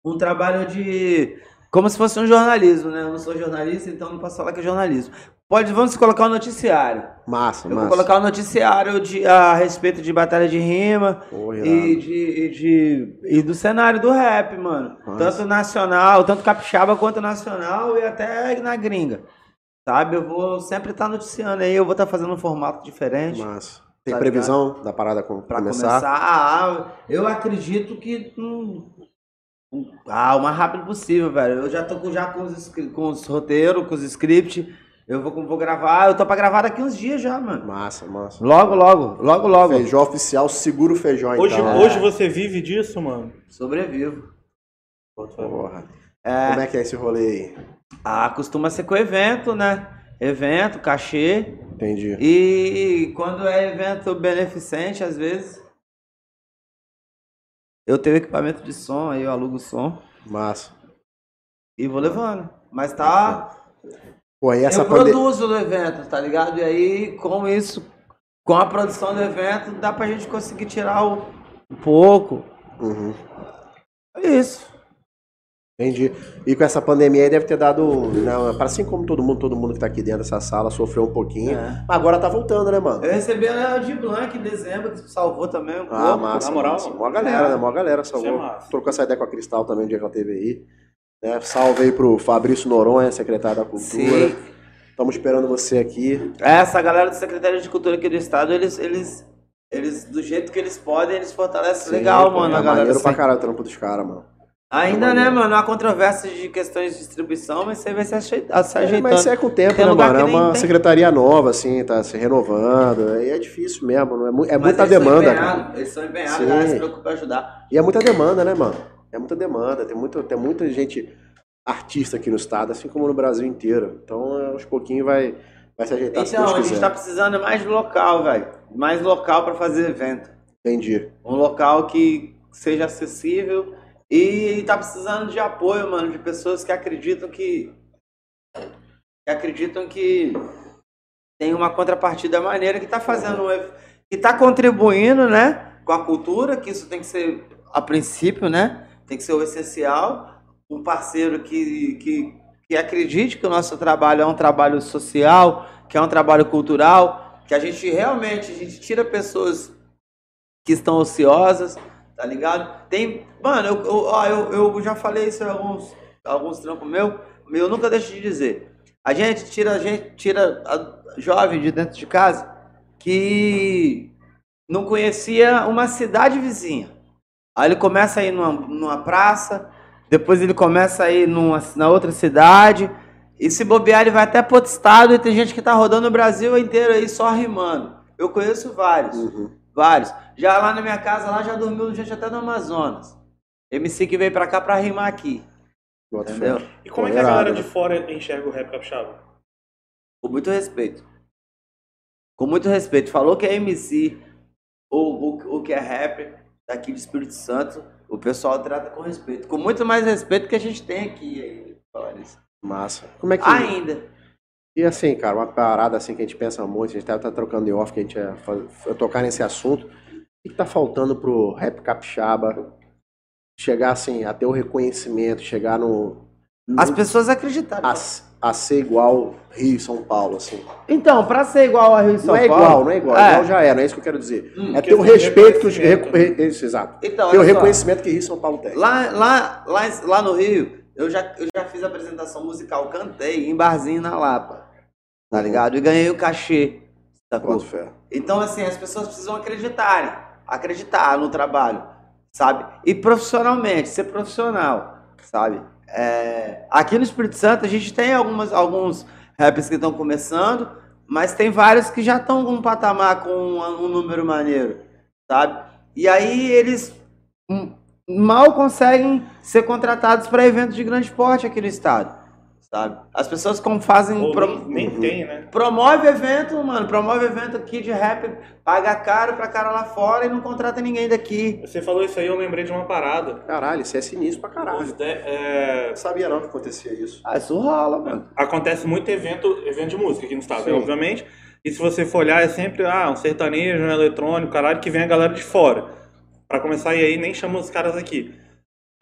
um trabalho de. Como se fosse um jornalismo, né? Eu não sou jornalista, então não posso falar que é jornalismo. Pode, vamos colocar o noticiário. Massa, Eu vou massa. colocar o noticiário de, a respeito de batalha de rima, Pô, e, de, e, de, e do cenário do rap, mano. Massa. Tanto nacional, tanto capixaba quanto nacional e até na gringa. Sabe? Eu vou sempre estar noticiando aí, eu vou estar fazendo um formato diferente. Massa. Tem Tá previsão da parada com- Pra começar? começar, ah, eu acredito que. hum, ah, o mais rápido possível, velho. Eu já tô com, já com os, com os roteiros, com os scripts. Eu vou, vou gravar. Eu tô pra gravar daqui uns dias já, mano. Massa, massa. Logo, logo, logo, logo. Feijó oficial, seguro feijó, Hoje, então. hoje você vive disso, mano? Sobrevivo. Porra. É. Como é que é esse rolê aí? Ah, costuma ser com evento, né? Evento, cachê. Entendi. E quando é evento beneficente, às vezes. Eu tenho equipamento de som, aí eu alugo o som Massa. e vou levando. Mas tá. Pô, e essa eu produzo no evento, tá ligado? E aí, com isso, com a produção do evento, dá pra gente conseguir tirar o, um pouco. Uhum. É isso. Entendi. E com essa pandemia aí deve ter dado. Né, assim como todo mundo, todo mundo que tá aqui dentro dessa sala sofreu um pouquinho. É. Mas agora tá voltando, né, mano? Eu recebi a de Blanc em dezembro, que salvou também um Ah, massa. na moral, massa. Mó galera, é. né? Mó galera é salvou. massa. Trocou essa ideia com a Cristal também, um dia que ela teve aí. Né? Salve aí pro Fabrício Noronha, secretário da Cultura. Sim. Estamos esperando você aqui. Essa galera do Secretaria de Cultura aqui do Estado, eles, eles, eles do jeito que eles podem, eles fortalecem legal, Sim, pô, mano, é a galera. maneiro pra assim. caralho o trampo dos caras, mano. Ainda, É né, mano, há controvérsia de questões de distribuição, mas você vai se, se É, ajeitando. mas isso é com o tempo, Tem né, lugar mano? É uma tem. secretaria nova, assim, tá se renovando. E é difícil mesmo. não É, é muita eles demanda, cara. Eles são empenhados, galera se preocupa em ajudar. E é muita demanda, né, mano? É muita demanda. Tem, muito, tem muita gente artista aqui no estado, assim como no Brasil inteiro. Então, é, aos pouquinhos vai, vai se ajeitar se Então, Deus a gente quiser. tá precisando mais de local, velho. Mais local pra fazer evento. Entendi. Um local que seja acessível e tá precisando de apoio, mano, de pessoas que acreditam que que acreditam que tem uma contrapartida maneira que tá fazendo que tá contribuindo, né, com a cultura, que isso tem que ser a princípio, né? Tem que ser o essencial, um parceiro que que que acredite que o nosso trabalho é um trabalho social, que é um trabalho cultural, que a gente realmente a gente tira pessoas que estão ociosas, tá ligado? Tem, mano, eu, eu, eu, eu já falei isso em alguns, alguns trampos meus, eu nunca deixo de dizer. A gente tira a gente tira a jovem de dentro de casa que não conhecia uma cidade vizinha. Aí ele começa a ir numa, numa praça, depois ele começa a ir numa, na outra cidade, e se bobear ele vai até pro outro estado, e tem gente que tá rodando o Brasil inteiro aí só rimando. Eu conheço vários, Uhum. Vários. Já lá na minha casa, lá já dormiu gente até no Amazonas. MC que veio pra cá pra rimar aqui, Bota fé. entendeu? E como é que a galera de fora enxerga o rap capixaba? Com muito respeito. Com muito respeito. Falou que é MC ou o, que é rapper daqui do Espírito Santo, o pessoal trata com respeito. Com muito mais respeito que a gente tem aqui. isso. Massa. Como é que. Ainda. E assim, cara, uma parada assim que a gente pensa muito, a gente tá, tá trocando em off, que a gente ia, faz- ia tocar nesse assunto. O que, tá faltando pro rap capixaba chegar assim, a ter o reconhecimento, chegar no. no- As pessoas acreditaram. a, a ser igual Rio e São Paulo, assim. Então, pra ser igual a Rio e São Não é Paulo. igual, não é igual. É. Igual já é, não é isso que eu quero dizer. Hum, é ter o de respeito que os. reconhecimento. reco- Isso, exato. Então, Ter o reconhecimento que Rio e São Paulo tem. Lá, lá, lá, lá no Rio, eu já, eu já fiz apresentação musical, cantei em barzinho na Lapa. Tá ligado? E ganhei o cachê. Sacou? Então, assim, as pessoas precisam acreditarem, acreditar no trabalho, sabe? E profissionalmente, ser profissional, sabe? É, Aqui no Espírito Santo a gente tem algumas, alguns rappers que estão começando, mas tem vários que já estão com um patamar com um, um número maneiro, sabe? E aí eles hum, mal conseguem ser contratados para eventos de grande porte aqui no estado, sabe? As pessoas como fazem Ou pro- nem, nem tem, né? Promove evento, mano. Promove evento aqui de rap, paga caro pra cara lá fora e não contrata ninguém daqui. Você falou isso aí, eu lembrei de uma parada. Caralho, isso é sinistro pra Os caralho. de- é, sabia não que acontecia isso. Ah, isso rola, mano. acontece muito evento, evento de música aqui no estado, Sim. né, obviamente. E se você for olhar, é sempre ah, um sertanejo, um eletrônico, caralho, que vem a galera de fora. Pra começar, e aí nem chama os caras aqui.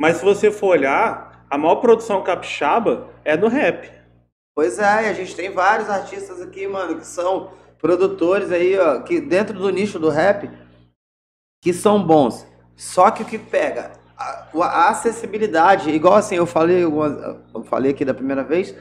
Mas se você for olhar, a maior produção capixaba é do rap. Pois é, a gente tem vários artistas aqui, mano, que são produtores aí, ó, que dentro do nicho do rap, que são bons. Só que o que pega, a, a acessibilidade, igual assim, eu falei, algumas- eu falei aqui da primeira vez,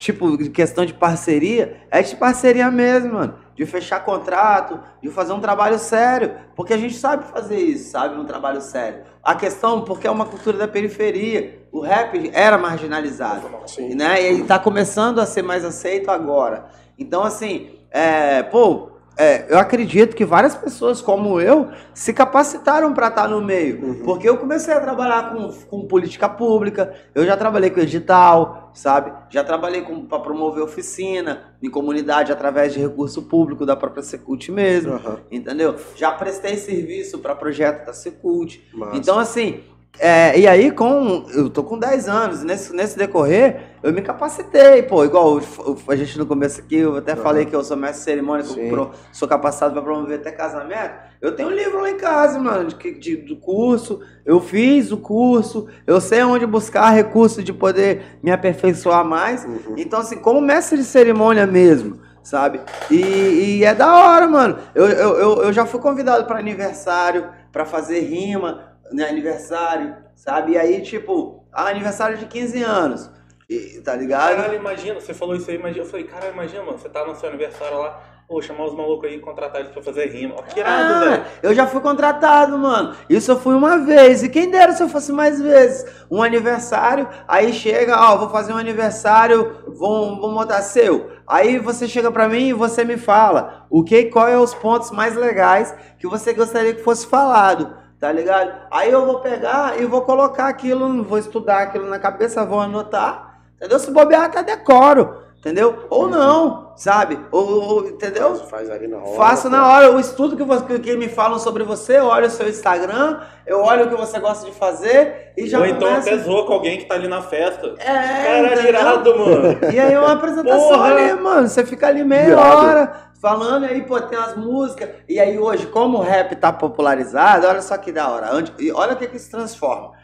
tipo, questão de parceria, é de parceria mesmo, mano. De fechar contrato, de fazer um trabalho sério. Porque a gente sabe fazer isso, sabe? Um trabalho sério. A questão, porque é uma cultura da periferia. O rap era marginalizado Sim. né? E ele tá começando a ser mais aceito agora. Então, assim, é, pô, é, eu acredito que várias pessoas como eu se capacitaram para estar no meio. Uhum. Porque eu comecei a trabalhar com, com política pública, eu já trabalhei com edital, sabe? Já trabalhei para promover oficina em comunidade através de recurso público da própria Secult mesmo. Aham. Entendeu? Já prestei serviço para projeto da Secult. Então, assim, é, e aí com. Eu tô com 10 anos, nesse, nesse decorrer, eu me capacitei, pô, igual a gente no começo aqui, eu até Aham. falei que eu sou mestre de cerimônia, pro- sou capacitado para promover até casamento. Eu tenho um livro lá em casa, mano, de, de- do curso, eu fiz o curso, eu sei onde buscar recursos de poder me aperfeiçoar mais. Uhum. Então, assim, como mestre de cerimônia mesmo, sabe? E, e é da hora, mano. Eu, eu, eu, eu já fui convidado para aniversário, para fazer rima, né, aniversário, sabe? E aí, tipo, ah, aniversário de 15 anos, e, tá ligado? Caralho, imagina, você falou isso aí, imagina. Eu falei, caralho, imagina, mano, você tá no seu aniversário lá, pô, chamar os malucos aí e contratar eles pra fazer rima. Ó, que irado, Ah, velho. eu já fui contratado, mano. Isso eu fui uma vez. E quem dera se eu fosse mais vezes. Um aniversário, aí chega, ó, vou fazer um aniversário, vou, vou montar seu. Aí você chega pra mim e você me fala o que, qual é os pontos mais legais que você gostaria que fosse falado. Tá ligado? Aí eu vou pegar e vou colocar aquilo, vou estudar aquilo na cabeça, vou anotar. Entendeu? Se bobear, até decoro. Entendeu? Ou não, sabe? Ou, ou- entendeu? Faz ali na hora. Faço na hora o estudo que, você, que me falam sobre você, eu olho o seu Instagram, eu olho o que você gosta de fazer e já Ou então começo... até zoa com alguém que tá ali na festa. É, entendeu? irado, mano. E aí uma apresentação Porra! ali, mano, você fica ali meia hora falando, aí, pô, tem as músicas, e aí hoje, como o rap tá popularizado, olha só que da hora, e olha o que que se transforma.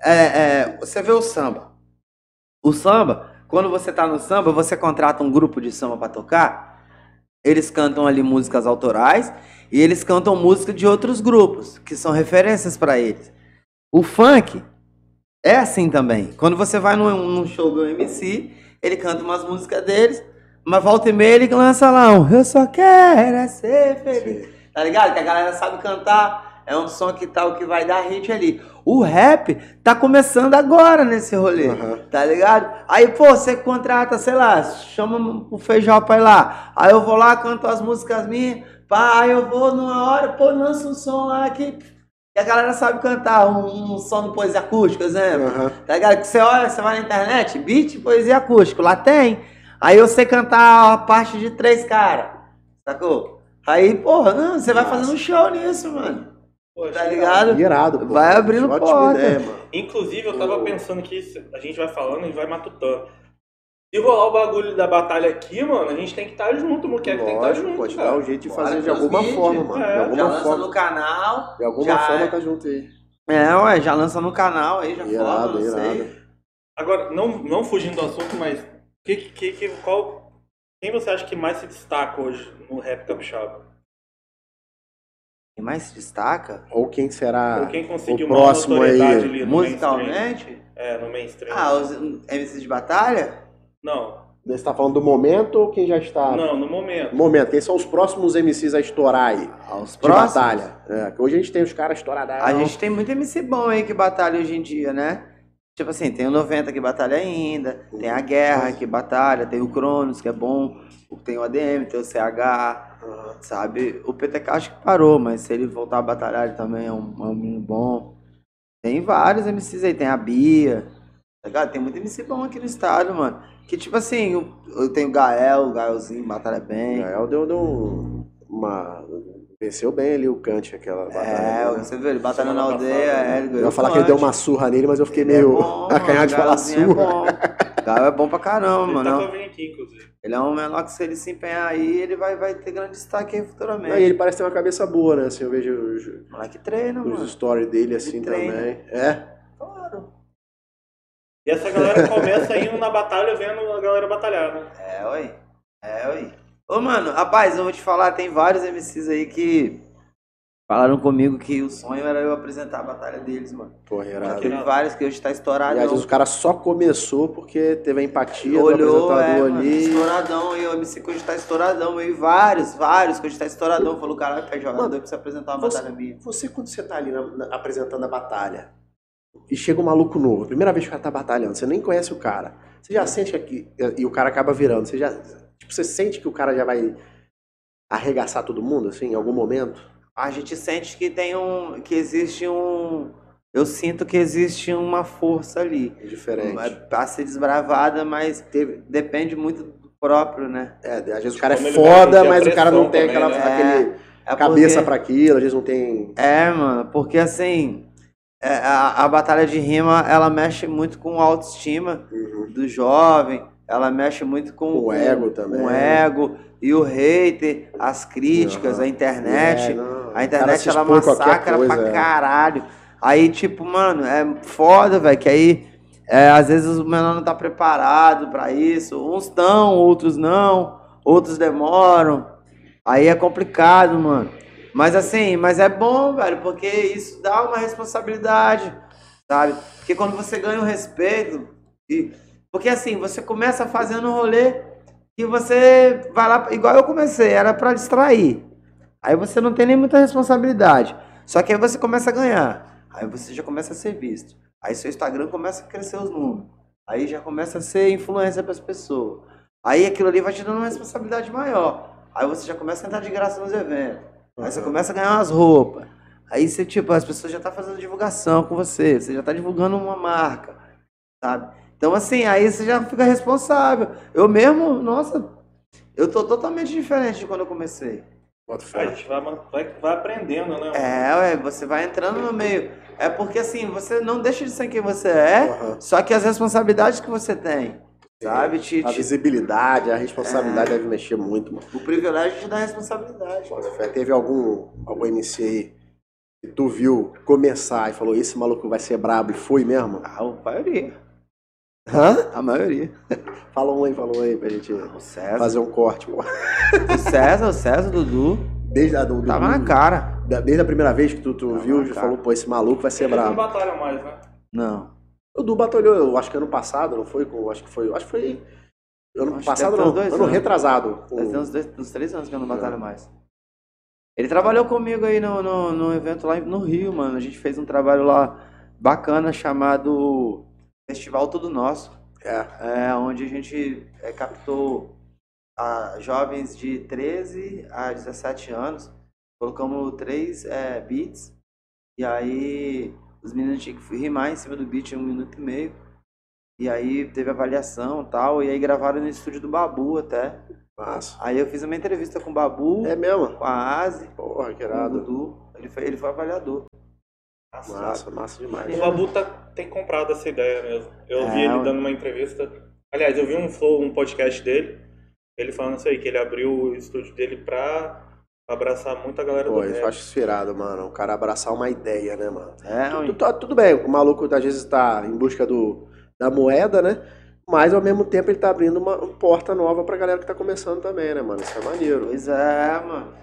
É, é, você vê o samba. O samba, quando você tá no samba, você contrata um grupo de samba pra tocar, eles cantam ali músicas autorais e eles cantam música de outros grupos, que são referências pra eles. O funk é assim também. Quando você vai num, num show do MC, ele canta umas músicas deles, Mas volta e meia ele lança lá um Eu só quero é ser feliz. Tá ligado? Que a galera sabe cantar. É um som que tal que vai dar hit ali. O rap tá começando agora nesse rolê. Aham. Tá ligado? Aí, pô, você contrata, sei lá, chama o feijão pra ir lá. Aí eu vou lá, canto as músicas minhas. Pá, aí eu vou numa hora, pô, lança um som lá que, a galera sabe cantar. Um, um som de poesia acústica, exemplo. Aham. Tá ligado? Que você olha, você vai na internet, beat, poesia acústico, lá tem. Aí eu sei cantar a parte de três caras, sacou? Aí, porra, não, você vai fazendo um show nisso, mano. Poxa, Tá ligado? Irado, pô. Vai abrindo Ótima porta. ideia, mano. Inclusive, eu tava pensando que a gente vai falando e vai matutando. Se rolar o bagulho da batalha aqui, mano, a gente tem que estar junto, moleque. Tem que estar Lógico, junto, pode cara. dar um jeito de Bora, fazer de alguma forma, mano. É, de Já alguma lança forma. no canal. De alguma já forma é. tá junto aí. É, ué, já lança no canal aí, já Irado, fala, não sei. irado. Agora, não, não fugindo do assunto, mas que, que, que, qual, quem você acha que mais se destaca hoje no rap capixaba? Quem mais se destaca? Ou quem será Ou quem conseguiu o próximo aí? ali no mainstream? Musicalmente? É, no mainstream. Ah, os MCs de batalha? Não, Você tá falando do momento ou quem já está? não, no momento. Momento, quem são os próximos MCs a estourar aí? Os De próximos? batalha. É, hoje a gente tem os caras estouradaços. A gente tem muito MC bom aí que batalha hoje em dia, né? Tipo assim, tem o 90 que batalha ainda, tem a Guerra que batalha, tem o Cronos que é bom, tem o ADM, tem o CH, sabe? O PTK acho que parou, mas se ele voltar a batalhar ele também é um, é um menino bom. Tem vários MCs aí, tem a Bia, tá ligado? Tem muito MC bom aqui no estado, mano. Que tipo assim, eu, eu tenho o Gael, o Gaelzinho batalha bem. Gael deu, deu um- uma. Venceu bem ali o Kant, aquela batalha. É, né? você viu, ele batalhando na aldeia, é, ele Eu ia falar que ele deu uma surra nele, mas eu fiquei Ele meio é bom, acanhado mano, de falar Gaelzinho surra. É bom. Gael é bom pra caramba, Ele mano. tá Não- pra vir aqui, inclusive. Ele é um menor que se ele se empenhar aí, ele vai, vai ter grande destaque aí futuramente. Não, e ele parece ter uma cabeça boa, né? Assim, eu vejo os, Moleque treina, os mano. stories dele assim treina. também. É. Claro. E essa galera começa indo na batalha vendo a galera batalhar, né? É, oi. É, oi. Ô, mano, rapaz, eu vou te falar, tem vários MCs aí que falaram comigo que o sonho era eu apresentar a batalha deles, mano. Porra, Já irado. teve vários que hoje tá estourado. E às vezes o cara só começou porque teve a empatia olhou, do é, apresentador mano, ali. estouradão, e o MC que hoje tá estouradão, e vários, vários que hoje tá estouradão. Falou, caralho, pé jogador Mano, pra você apresentar uma você- batalha minha. Você, quando você tá ali na- na- apresentando a batalha e chega um maluco novo, primeira vez que o cara tá batalhando, você nem conhece o cara, você já sente que e o cara acaba virando, você já. Tipo, você sente que o cara já vai arregaçar todo mundo, assim, em algum momento? A gente sente que tem um. que existe um. Eu sinto que existe uma força ali. É diferente. É pra ser desbravada, mas Teve, depende muito do próprio, né? é, às vezes o cara é Como ele foda, mas o cara não tem pressão aquela, também, né? aquele É cabeça porque- pra aquilo, às vezes não tem. É, mano, porque assim. é, a, a batalha de rima, ela mexe muito com a autoestima Uhum. do jovem, ela mexe muito com, o ego também. o ego e o hater, as críticas, a internet. É, não, A internet ela massacra coisa, pra é. caralho. Aí, tipo, mano, é foda, velho, que aí é, às vezes o menor não tá preparado pra isso. Uns estão, outros não, outros demoram. Aí é complicado, mano. Mas assim, mas é bom, velho, porque isso dá uma responsabilidade, sabe? Porque quando você ganha o respeito, e, porque assim, você começa fazendo um rolê e você vai lá, igual eu comecei, era pra distrair. Aí você não tem nem muita responsabilidade. Só que aí você começa a ganhar. Aí você já começa a ser visto. Aí seu Instagram começa a crescer os números. Aí já começa a ser influência para as pessoas. Aí aquilo ali vai te dando uma responsabilidade maior. Aí você já começa a entrar de graça nos eventos. Aí você começa a ganhar umas roupas. Aí você, tipo, as pessoas já estão fazendo divulgação com você. Você já está divulgando uma marca. Sabe? Então, assim, aí você já fica responsável. Eu mesmo, nossa, eu tô totalmente diferente de quando eu comecei. Bota A fé. gente vai, vai, vai aprendendo, né? É, ué, você vai entrando no meio. É porque assim, você não deixa de ser quem você é, Aham. só que as responsabilidades que você tem, sabe? Te, A visibilidade, a É. responsabilidade deve mexer muito, mano. o privilégio te dá responsabilidade. Bota fé. Teve algum, algum MC aí que tu viu começar e falou, esse maluco vai ser brabo e foi mesmo? Ah, a maioria. Hã? A maioria. Fala um aí, fala um aí pra gente O César. fazer um corte, pô. O César, o César, o Dudu. Desde a, do, do- Tava na cara. da- desde a primeira vez que tu, tu Tava viu, já cara. falou, pô, esse maluco vai ser Eles não brabo. batalham mais, né? Não. O Du batalhou, eu acho que ano passado, não foi? Com, acho que foi. Acho que foi. Ano Acho passado não, dois ano anos. retrasado. Deve ter uns, dois, uns três anos que eu não É. batalho mais. Ele trabalhou comigo aí no, no, no evento lá no Rio, mano. A gente fez um trabalho lá bacana chamado Festival Tudo Nosso. É, É, onde a gente é, captou ah, jovens de 13 a 17 anos. Colocamos três é, beats. E aí os meninos tinham que rimar em cima do beat em um minuto e meio. E aí teve avaliação e tal. E aí gravaram no estúdio do Babu até. massa. Aí eu fiz uma entrevista com o Babu, É mesmo? com a Asi, Porra, que com o irado. Ele foi, ele foi avaliador. Massa, massa demais. O Babu tá, tem comprado essa ideia mesmo. Eu É, vi ele dando uma entrevista. Aliás, eu vi um flow, um podcast dele. Ele falando isso aí, que ele abriu o estúdio dele pra abraçar muita galera Pô, do eu rap. acho isso irado, mano. O cara abraçar uma ideia, né, mano? É, Tu- tá- tudo bem, o maluco às vezes tá em busca do, da moeda, né? Mas ao mesmo tempo ele tá abrindo uma, uma porta nova pra galera que tá começando também, né, mano? Isso é maneiro. Pois é, mano.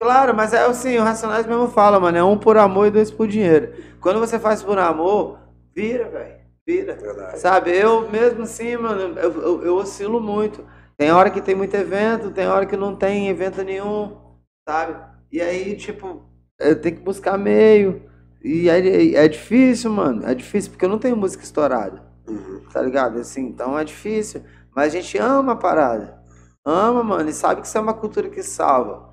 Claro, mas é assim, o Racionais mesmo fala, mano, é um por amor e dois por dinheiro. Quando você faz por amor, vira, velho, vira. Verdade. Sabe, eu mesmo assim, mano, eu, eu, eu oscilo muito. Tem hora que tem muito evento, tem hora que não tem evento nenhum, sabe? E aí, tipo, eu tenho que buscar meio. E aí é difícil, mano, é difícil, porque eu não tenho música estourada Uhum. tá ligado? Assim, então é difícil. Mas a gente ama a parada. Ama, mano, e sabe que isso é uma cultura que salva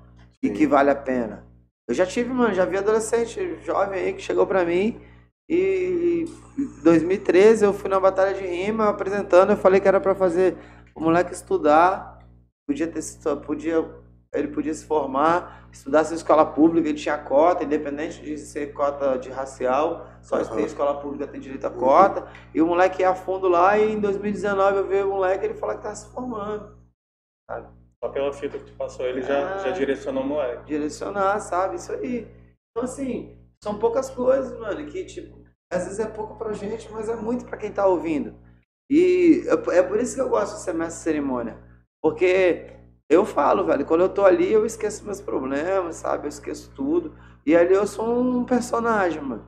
e que vale a pena. Eu já tive, mano, já vi adolescente jovem aí que chegou pra mim e em 2013 eu fui na batalha de rima apresentando, eu falei que era pra fazer o moleque estudar, podia ter podia ele podia se formar, estudar em escola pública, ele tinha cota, independente de ser cota de racial, só Aham. tem escola pública tem direito a cota. E o moleque ia a fundo lá e em 2019 eu vi o moleque ele falou que tá se formando. Só pela fita que tu passou, ele já, Ah. já direcionou o moleque. Direcionar, sabe? Isso aí. Então, assim, são poucas coisas, mano, que, tipo, às vezes é pouco pra gente, mas é muito pra quem tá ouvindo. E é por isso que eu gosto de ser mestre de cerimônia. Porque eu falo, velho, quando eu tô ali, eu esqueço meus problemas, sabe? Eu esqueço tudo. E ali eu sou um personagem, mano.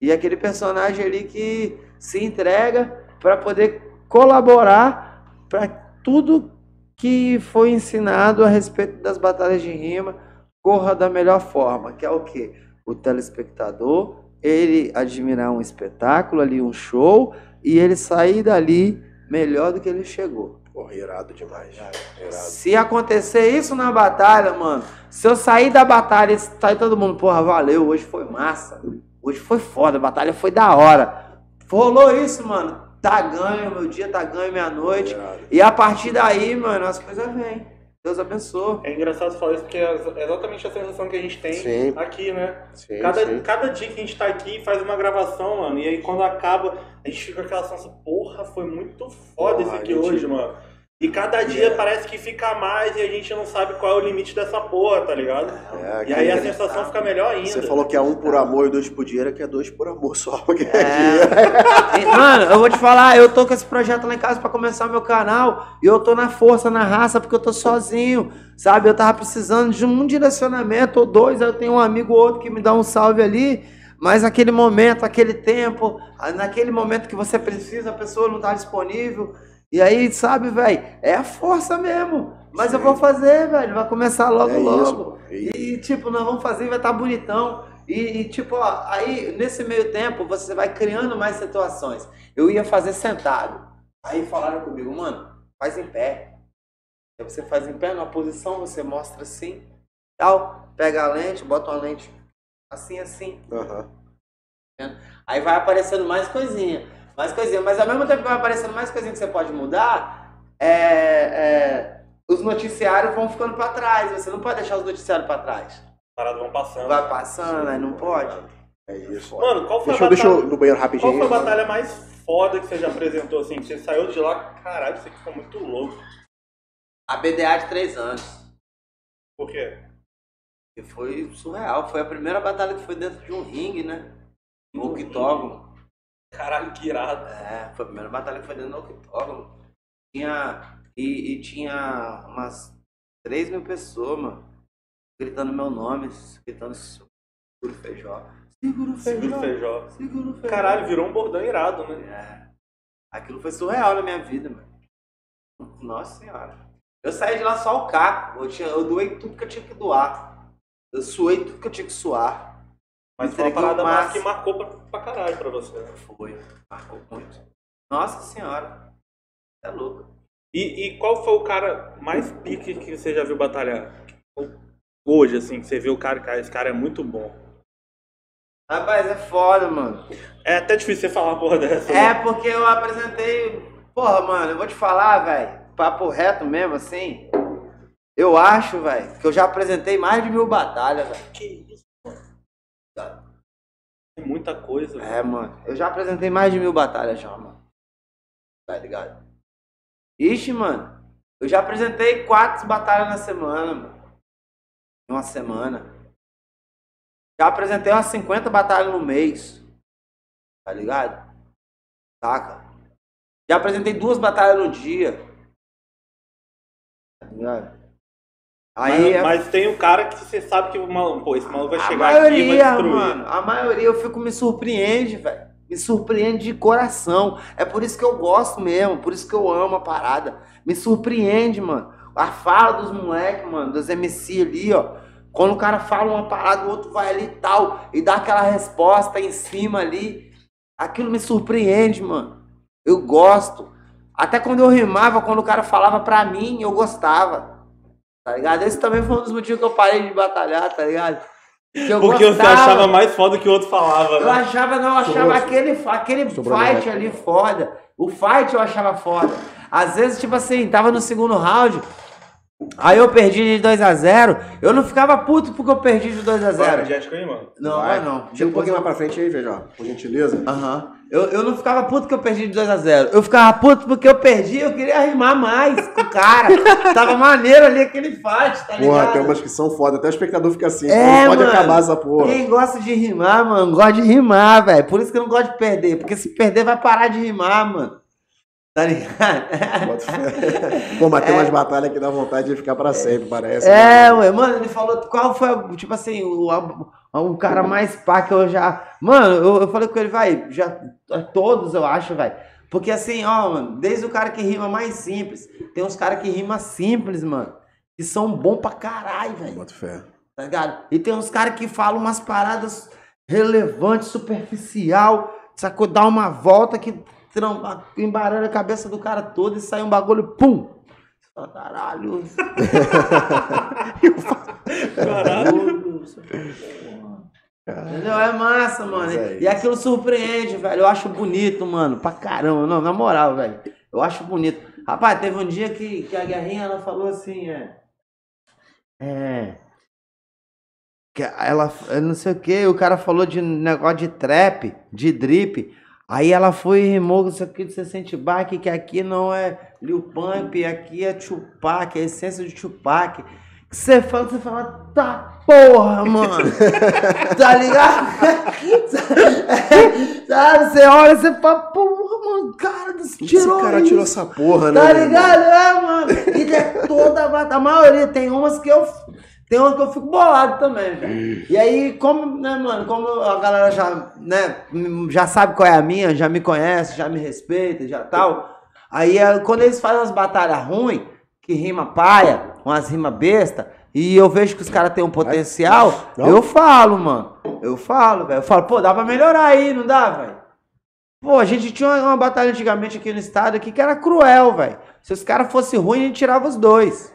E aquele personagem ali que se entrega pra poder colaborar pra tudo que foi ensinado a respeito das batalhas de rima corra da melhor forma, que é o quê? O telespectador, ele admirar um espetáculo ali, um show, e ele sair dali melhor do que ele chegou. Porra, irado demais. Irado. Se acontecer isso na batalha, mano, se eu sair da batalha e sair todo mundo, porra, valeu, hoje foi massa, hoje foi foda, a batalha foi da hora. Rolou isso, mano, tá ganho, meu dia tá ganho, minha noite. Irado. E a partir daí, mano, as coisas vêm. Deus abençoe. É engraçado falar isso porque é exatamente a sensação que a gente tem Sim. aqui, né? Sim, Cada, sim. cada dia que a gente tá aqui faz uma gravação, mano, e aí quando acaba, a gente fica com aquela sensação, porra, foi muito foda Porra, isso aqui gente- hoje, mano. E cada dia parece que fica mais e a gente não sabe qual é o limite dessa porra, tá ligado? É, E aí a sensação fica melhor ainda. Você falou que é um por amor e dois por dinheiro, que é dois por amor só. Porque É. E, Mano, eu vou te falar, eu tô com esse projeto lá em casa pra começar meu canal e eu tô na força, na raça, porque eu tô sozinho, sabe? Eu tava precisando de um direcionamento ou dois, aí eu tenho um amigo ou outro que me dá um salve ali, mas aquele momento, aquele tempo, naquele momento que você precisa, a pessoa não tá disponível. E aí, sabe, velho, é a força mesmo. Mas eu Sim. vou fazer, velho, vai começar logo, É logo. isso. É isso. E, tipo, nós vamos fazer e vai estar bonitão. E, e, tipo, ó, aí, nesse meio tempo, você vai criando mais situações. Eu ia fazer sentado. Aí falaram comigo, mano, faz em pé. Aí você faz em pé, numa posição, você mostra assim, tal, pega a lente, bota uma lente assim, assim. Aham. Aí vai aparecendo mais coisinha, mais coisinha. Mas ao mesmo tempo que vai aparecendo mais coisinha que você pode mudar, é, é, os noticiários vão ficando pra trás. Você não pode deixar os noticiários pra trás. As paradas vão passando. Vai passando, aí não pode. É isso. Mano, qual foi Deixa eu, a deixa batalha... eu ir no banheiro Qual rapidinho. foi a batalha mais foda que você já apresentou, assim? Que você saiu de lá, caralho, isso aqui foi muito louco. A BDA de três anos. Por quê? Que foi surreal. Foi a primeira batalha que foi dentro de um ringue, né? No octógono. Caralho, que irado. É, foi a primeira batalha que foi dentro do octógono. Tinha. E, e tinha umas 3 mil pessoas, mano. Gritando meu nome, gritando segura o feijó. Segura o Segura o feijó. Segura o feijó. Caralho, virou um bordão irado, né? É. Aquilo foi surreal na minha vida, mano. Nossa senhora. Eu saí de lá só o caco. Eu, tinha, eu doei tudo que eu tinha que doar. Eu suei tudo que eu tinha que suar. Mas foi uma parada máximo. que marcou pra, pra caralho pra você. né? Foi. Marcou muito. Nossa senhora. É louco. E, e qual foi o cara mais pique que você já viu batalhar? Hoje, assim, que você viu o cara, cara, esse cara é muito bom. Rapaz, é foda, mano. É até difícil você falar uma porra dessa. É né? porque eu apresentei. Porra, mano, eu vou te falar, velho. Papo reto mesmo, assim. Eu acho, velho, que eu já apresentei mais de mil batalhas, velho. Que muita coisa. É, mano. Eu já apresentei mais de mil batalhas já, mano. Tá ligado? Ixi, mano. Eu já apresentei quatro batalhas na semana, mano. Uma semana. Já apresentei umas 50 batalhas no mês. Tá ligado? Saca? Já apresentei duas batalhas no dia. Tá ligado? Aí mas, é mas tem um cara que você sabe que o maluco, pô, esse maluco vai a chegar aqui e vai maioria, destruir. mano, a maioria eu fico me surpreende, velho. Me surpreende de coração. É por isso que eu gosto mesmo, por isso que eu amo a parada. Me surpreende, mano. A fala dos moleques, mano, dos MC ali, ó. Quando o cara fala uma parada, o outro vai ali e tal, e dá aquela resposta em cima ali. Aquilo me surpreende, mano. Eu gosto. Até quando eu rimava, quando o cara falava pra mim, eu gostava. Tá ligado? Esse também foi um dos motivos que eu parei de batalhar, tá ligado? Que eu Porque você gostava. achava mais foda que o outro falava, Eu né? achava, não, eu achava Sobrou- aquele, aquele sobrou fight ali foda. O fight eu achava foda. Às vezes, tipo assim, tava no segundo round, aí eu perdi de 2x0. Eu não ficava puto porque eu perdi de 2x0. Vai, energético aí, mano. Não, vai não. Chega um pouquinho mais pra frente aí, veja, ó, por gentileza. Aham. Eu, eu não ficava puto que eu perdi de 2x0. Eu ficava puto porque eu perdi, eu queria rimar mais com o cara. Tava maneiro ali aquele fight, tá ligado? Porra, tem umas que são foda. Até o espectador fica assim. É, não pode mano. acabar essa porra. Quem gosta de rimar, mano, gosta de rimar, velho. Por isso que eu não gosto de perder. Porque se perder, vai parar de rimar, mano. Tá ligado? Pô, mas tem umas batalhas que dá vontade de ficar pra sempre, parece. É, ué, mano, ele falou qual foi, tipo assim, o, o cara mais pá que eu já. Mano, eu, eu falei com ele, vai, já. Todos eu acho, vai. Porque assim, ó, mano, desde o cara que rima mais simples, tem uns caras que rima simples, mano, que são bom pra caralho, velho. Bota fé. tá ligado? E tem uns caras que falam umas paradas relevantes, superficial, sacou? Dá uma volta que tram- embaralha a cabeça do cara todo e sai um bagulho, pum! Você fala, Caralho. Caralho. Entendeu? É massa, mano. É e aquilo surpreende, velho. Eu acho bonito, mano. Pra caramba. Não, na moral, velho. Eu acho bonito. Rapaz, teve um dia que, que a Guerrinha ela falou assim, é. É. Que ela, eu não sei o que, o cara falou de negócio de trap, de drip. Aí ela foi e rimou isso aqui de 60 back, que aqui não é Lil Pump, aqui é Tupac, é a essência de Tupac. Que Você fala, você fala, tá porra, mano. tá ligado? Sabe, você olha você fala, porra, mano, cara, você Esse tirou cara isso. tirou essa porra, né? Tá irmão? ligado? É, mano. E é toda a maioria. Tem umas que eu. Tem umas que eu fico bolado também, velho. E aí, como, né, mano, como a galera já, né, já sabe qual é a minha, já me conhece, já me respeita, já tal. Aí, é, quando eles fazem umas batalhas ruins, que rima paia, umas rimas besta, e eu vejo que os caras têm um potencial, eu falo, mano. Eu falo, velho. Eu falo, pô, dá pra melhorar aí, não dá, velho? Pô, a gente tinha uma, uma batalha antigamente aqui no estado aqui que era cruel, velho. Se os caras fossem ruins, a gente tirava os dois.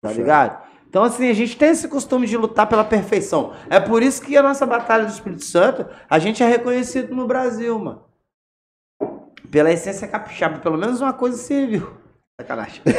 Tá ligado? Então, assim, a gente tem esse costume de lutar pela perfeição. É por isso que a nossa Batalha do Espírito Santo, a gente é reconhecido no Brasil, mano. Pela essência capixaba. Pelo menos uma coisa serviu. Sacanagem.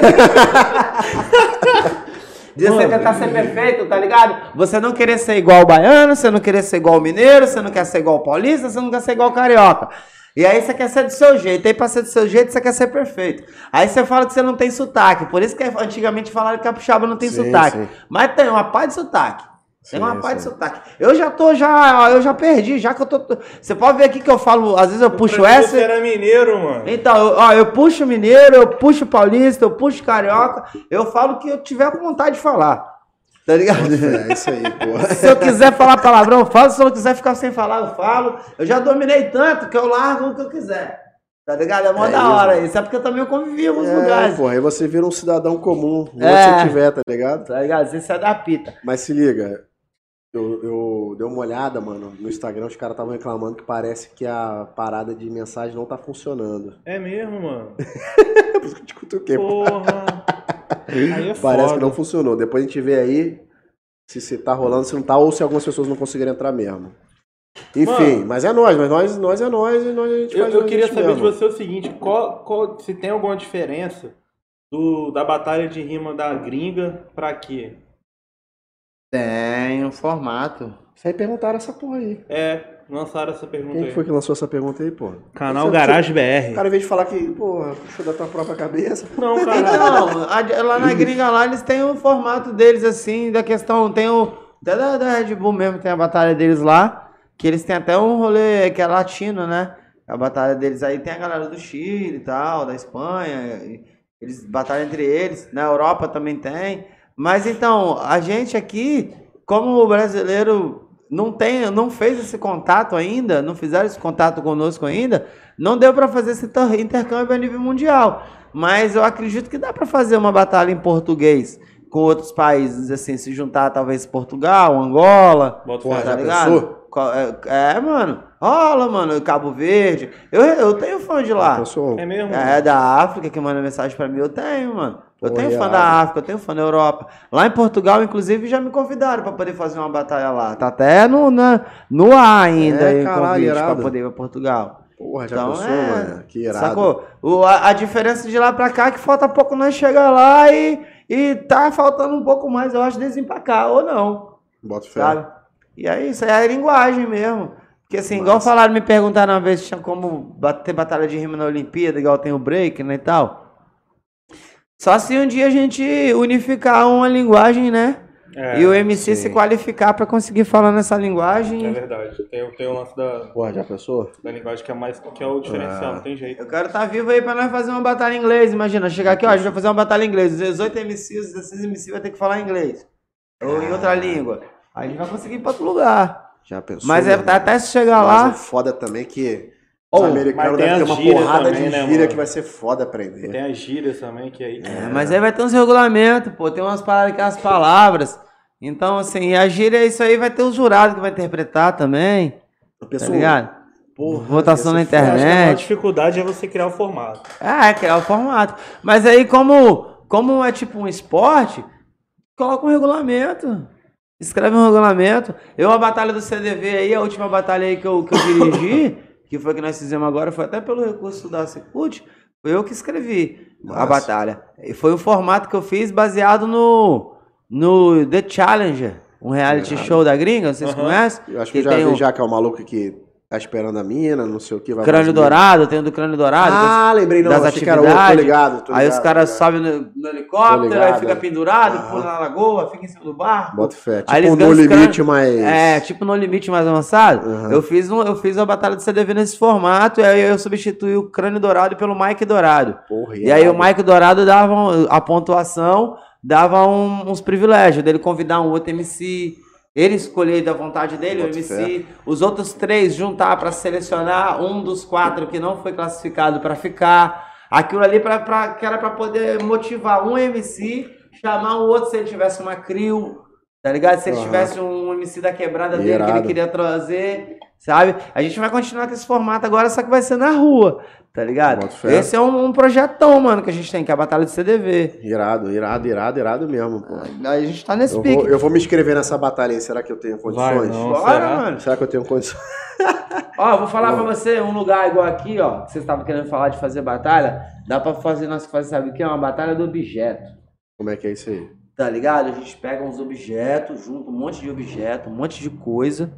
De você tentar ser perfeito, tá ligado? Você não querer ser igual o baiano, você não querer ser igual o mineiro, você não quer ser igual o paulista, você não quer ser igual o carioca. E aí você quer ser do seu jeito. Aí pra ser do seu jeito, você quer ser perfeito. Aí você fala que você não tem sotaque. Por isso que antigamente falaram que capixaba não tem Sim, sotaque. sim. Mas tem uma pá de sotaque. Tem Sim, uma pá de sotaque. Eu já tô, já, eu já perdi, já que eu tô. Você pode ver aqui que eu falo, às vezes eu puxo Pra mim, essa. Você era mineiro, mano. Então, eu, ó, eu puxo mineiro, eu puxo paulista, eu puxo carioca, eu falo o que eu tiver com vontade de falar. Tá ligado? É isso aí, porra. Se eu quiser falar palavrão, eu falo. Se eu quiser ficar sem falar, eu falo. Eu já dominei tanto que eu largo o que eu quiser. Tá ligado? É mó É da isso, hora isso. É porque eu também convivi em alguns É, lugares. porra, aí você vira um cidadão comum, onde É. você tiver, tá ligado? Tá ligado? Você se adapta. Mas se liga, eu, eu dei uma olhada, mano, no Instagram, os caras estavam reclamando que parece que a parada de mensagem não tá funcionando. É mesmo, mano. É por isso que eu te cutuquei, pô. Porra. É foda. Parece que não funcionou. Depois a gente vê aí se, se tá rolando, se não tá, ou se algumas pessoas não conseguiram entrar mesmo. Enfim, Mano. mas é nós, mas nós, nós é nós e nós a gente Eu, faz eu queria gente saber de mesmo. você o seguinte, qual, qual- se tem alguma diferença do, da batalha de rima da gringa pra aqui? Tem um formato. Isso aí perguntaram essa porra aí. É, lançaram essa pergunta Quem aí. que foi que lançou essa pergunta aí, pô? Canal Você- Garage O BR. cara, em vez de falar que, porra, puxou da tua própria cabeça. Não, cara. Então, a- lá na gringa lá, eles têm o formato deles, assim, da questão, tem o, até da, da Red Bull mesmo, tem a batalha deles lá, que eles têm até um rolê que é latino, né? A batalha deles aí tem a galera do Chile e tal, da Espanha, e eles batalham entre eles, na Europa também tem, mas então, a gente aqui, como o brasileiro não tem, não fez esse contato ainda, não fizeram esse contato conosco ainda, não deu pra fazer esse inter- intercâmbio a nível mundial. Mas eu acredito que dá pra fazer uma batalha em português com outros países, assim, se juntar talvez Portugal, Angola, Bota Porra, fé. já tá ligado? É, é, mano, rola, mano, Cabo Verde. Eu, eu tenho fã de lá. É mesmo? É, da África que manda mensagem pra mim, eu tenho, mano. Eu tenho fã da África, eu tenho fã da Europa. Lá em Portugal, inclusive, já me convidaram pra poder fazer uma batalha lá. Tá até no, na, no ar ainda É, aí caralho, irado. poder ir pra Portugal. Porra, já Então, pensou, é, mano? Que irado. Sacou? O, a, a diferença de lá pra cá é que falta pouco nós chegar lá e, e tá faltando um pouco mais, eu acho, desempacar, ou não, Bota fé. sabe? E é isso, é a linguagem mesmo. Porque assim, igual Massa. falaram, me perguntaram uma vez se tinha como ter batalha de rima na Olimpíada, igual tem o break, né, e tal. Só se um dia a gente unificar uma linguagem, né? É, e o MC sim. se qualificar pra conseguir falar nessa linguagem. É verdade. Tem, tem o lance da, Porra, já pensou? da linguagem que é mais que é o diferencial, Ah. não tem jeito. Eu quero estar vivo aí pra nós fazer uma batalha em inglês. Imagina, chegar aqui, ó, a gente vai fazer uma batalha em inglês. Os 18 MCs, os 16 MCs vai ter que falar inglês. Ou em outra língua. Aí a gente vai conseguir ir pra outro lugar. Já pensou? Mas é, mano? até se chegar Mas é lá. foda também que Oh, os americanos tem devem ter uma porrada também, de né, gíria mano? que vai ser foda aprender. Tem as gírias também, que aí. É, mas aí vai ter uns regulamentos, pô. Tem umas paradas que é as palavras. Então, assim, a gíria, isso aí vai ter o jurado que vai interpretar também. A Tá pessoa, ligado? porra, Votação na acho que a maior internet. dificuldade é você criar o formato. É, que é o formato. Mas aí, como, como é tipo um esporte, coloca um regulamento. Escreve um regulamento. Eu, a batalha do CDV aí, a última batalha aí que eu, que eu dirigi, que foi que nós fizemos agora, foi até pelo recurso da Secult, foi eu que escrevi a Massa. batalha. E foi o formato que eu fiz baseado no, no The Challenger, um reality Irado. show da gringa, vocês conhecem? Eu acho que, Que eu já tem vi já que é o maluco que tá esperando a mina, não sei o que. Vai Crânio mais- Dourado, tem o do Crânio Dourado. Ah, lembrei não, das achei que era outro, tô atividades. ligado. tô Aí os ligado, caras ligado. sobem no, no helicóptero, ligado, aí fica é. pendurado, pula na lagoa, fica em cima do barco. Bota fé. Aí eles Tipo, no limite, mas... É, tipo no limite mais avançado. Aham. Eu fiz um, eu fiz uma batalha de CDV nesse formato, e aí eu substituí o crânio dourado pelo Mike Dourado. Porra, E aí o irado. Mike Dourado dava a pontuação, dava um- uns privilégios dele convidar um outro MC, ele escolher da vontade dele, o MC, os outros três juntar pra selecionar um dos quatro que não foi classificado pra ficar. Aquilo ali pra, pra, que era pra poder motivar um MC, chamar o outro se ele tivesse uma crew, tá ligado? Se ele Aham. tivesse um MC da quebrada dele que ele Irado. queria trazer, sabe? A gente vai continuar com esse formato agora, só que vai ser na rua, tá ligado? Esse é um, um projetão, mano, que a gente tem, que é a Batalha do CDV. Irado, irado, irado, irado mesmo, pô. A gente tá nesse Eu pique. vou, eu vou me inscrever nessa batalha aí, será que eu tenho condições? não. Bora, será? mano. Será que eu tenho condições? Ó, vou falar pra você, um lugar igual aqui, ó, que vocês estavam querendo falar de fazer batalha, dá pra fazer, nós fazer, sabe o que? É uma batalha do objeto. Como é que é isso aí? Tá ligado? A gente pega uns objetos, junta um monte de objeto, um monte de coisa,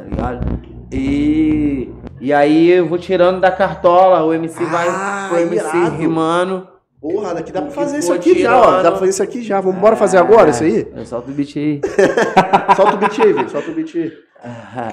tá ligado? E, e aí eu vou tirando da cartola, o MC vai, Ah, o MC irado. rimando. Porra, daqui dá pra Que fazer isso aqui já, ó. tirando. Dá pra fazer isso aqui já. Vamos embora fazer agora isso aí? Eu solto o beat aí. Solta o beat aí, velho. Solta o beat aí.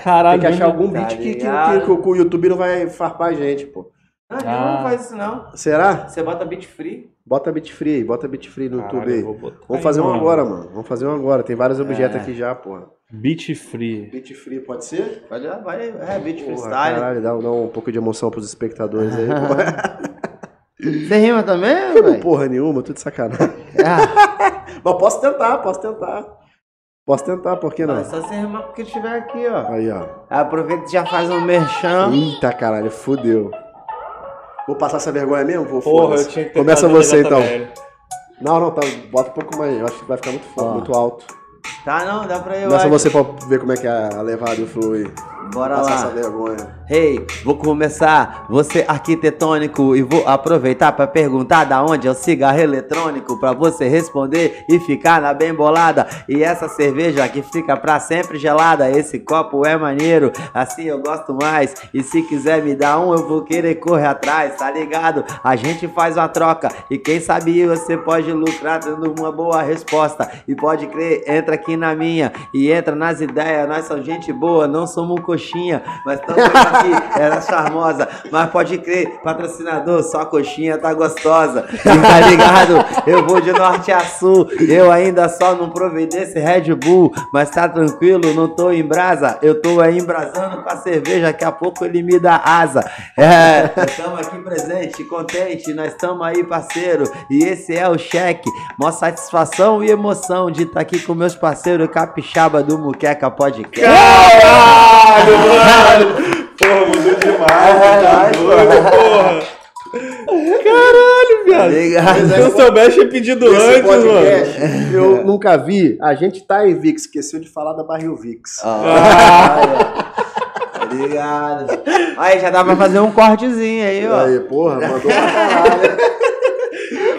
Caralho, Tem que achar algum tá beat que, que, ligado? que, que o YouTube não vai farpar a gente, pô. Não, Ah. não faz isso não. Será? Você bota beat free. Bota Beat Free aí, bota Beat Free no Caralho, YouTube aí. Vamos aí, fazer um mano. agora, mano. Vamos fazer um agora. Tem vários objetos É. aqui já, porra. Beat free. Beat Free pode ser? Vai, vai, é, beat Porra, freestyle. caralho, dá, dá um pouco de emoção pros espectadores aí. Você rima também, Não velho? porra nenhuma, tudo sacanagem. Ah, Mas posso tentar, posso tentar. Posso tentar, por que não? é só você rimar porque tiver aqui, ó. Aí, ó. Aproveita e já faz um merchan. Eita caralho, fudeu. Vou passar essa vergonha mesmo? Vou Porra, eu tinha que Começa você então. JBL. Não, não, tá. Bota um pouco mais. Eu acho que vai ficar muito, Ó. muito alto. Tá, não, dá pra eu Começa acho. você pra ver como é que é a levada e aí. Bora Passar essa lá. vergonha. Hey, vou começar, você arquitetônico e vou aproveitar pra perguntar da onde é o cigarro eletrônico pra você responder e ficar na bem bolada. E essa cerveja que fica pra sempre gelada, esse copo é maneiro, assim eu gosto mais. E se quiser me dar um, eu vou querer correr atrás, tá ligado? A gente faz uma troca e quem sabe você pode lucrar dando uma boa resposta. E pode crer, entra aqui na minha e entra nas ideias. Nós somos gente boa, não somos coxinha, mas estamos aqui, era charmosa. Mas pode crer, patrocinador, só coxinha tá gostosa. Tá ligado? Eu vou de norte a sul, eu ainda só não provei desse Red Bull, mas tá tranquilo, não tô em brasa. Eu tô aí embrasando com a cerveja, daqui a pouco ele me dá asa. É, estamos aqui presente, contente, nós estamos aí, parceiro. E esse é o cheque, mó satisfação e emoção de estar aqui com meus parceiros capixaba do Muqueca Podcast. Caralho, mano! Porra, mudou demais, tá Caralho, doido, porra! Caralho, viado! Obrigado. Se eu soubesse, tinha pedido antes, mano. podcast, eu nunca vi. A gente tá em VIX, esqueceu de falar da Barril VIX. Ah, Obrigado. Aí já dá pra fazer um cortezinho aí, ó. Aí, porra, mandou pra caralho.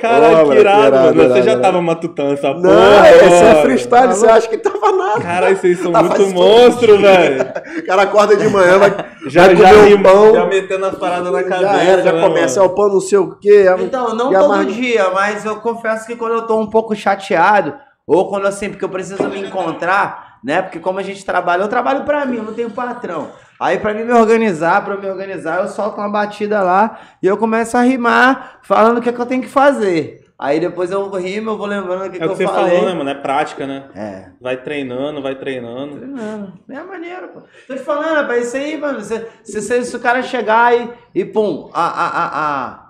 Caralho, Ô, que irado, irado, mano. Você irado, já irado. tava matutando essa porra. Não, esse é freestyle, você acha que tava nada. Caralho, vocês são Ah, muito monstros, velho. O cara acorda de manhã, vai, Já, vai já, comer um rimou, pão, já metendo as paradas na cabeça. já era, já né, começa, é mano? o pão não sei o quê. é- Então, não todo mar- dia, mas eu confesso que quando eu tô um pouco chateado, ou quando assim, porque eu preciso me encontrar, né? Porque como a gente trabalha, eu trabalho pra mim, eu não tenho patrão. Aí pra mim me organizar, eu me organizar, eu solto uma batida lá e eu começo a rimar falando o que, é que eu tenho que fazer. Aí depois eu rimo, eu vou lembrando o que, É que o que eu você falei. falou, né, mano? É prática, né? É. Vai treinando, vai treinando. Treinando. É maneiro, pô. Tô te falando, rapaz, isso aí, mano. Se, se, se, se o cara chegar e, e pum, a, a, a, a.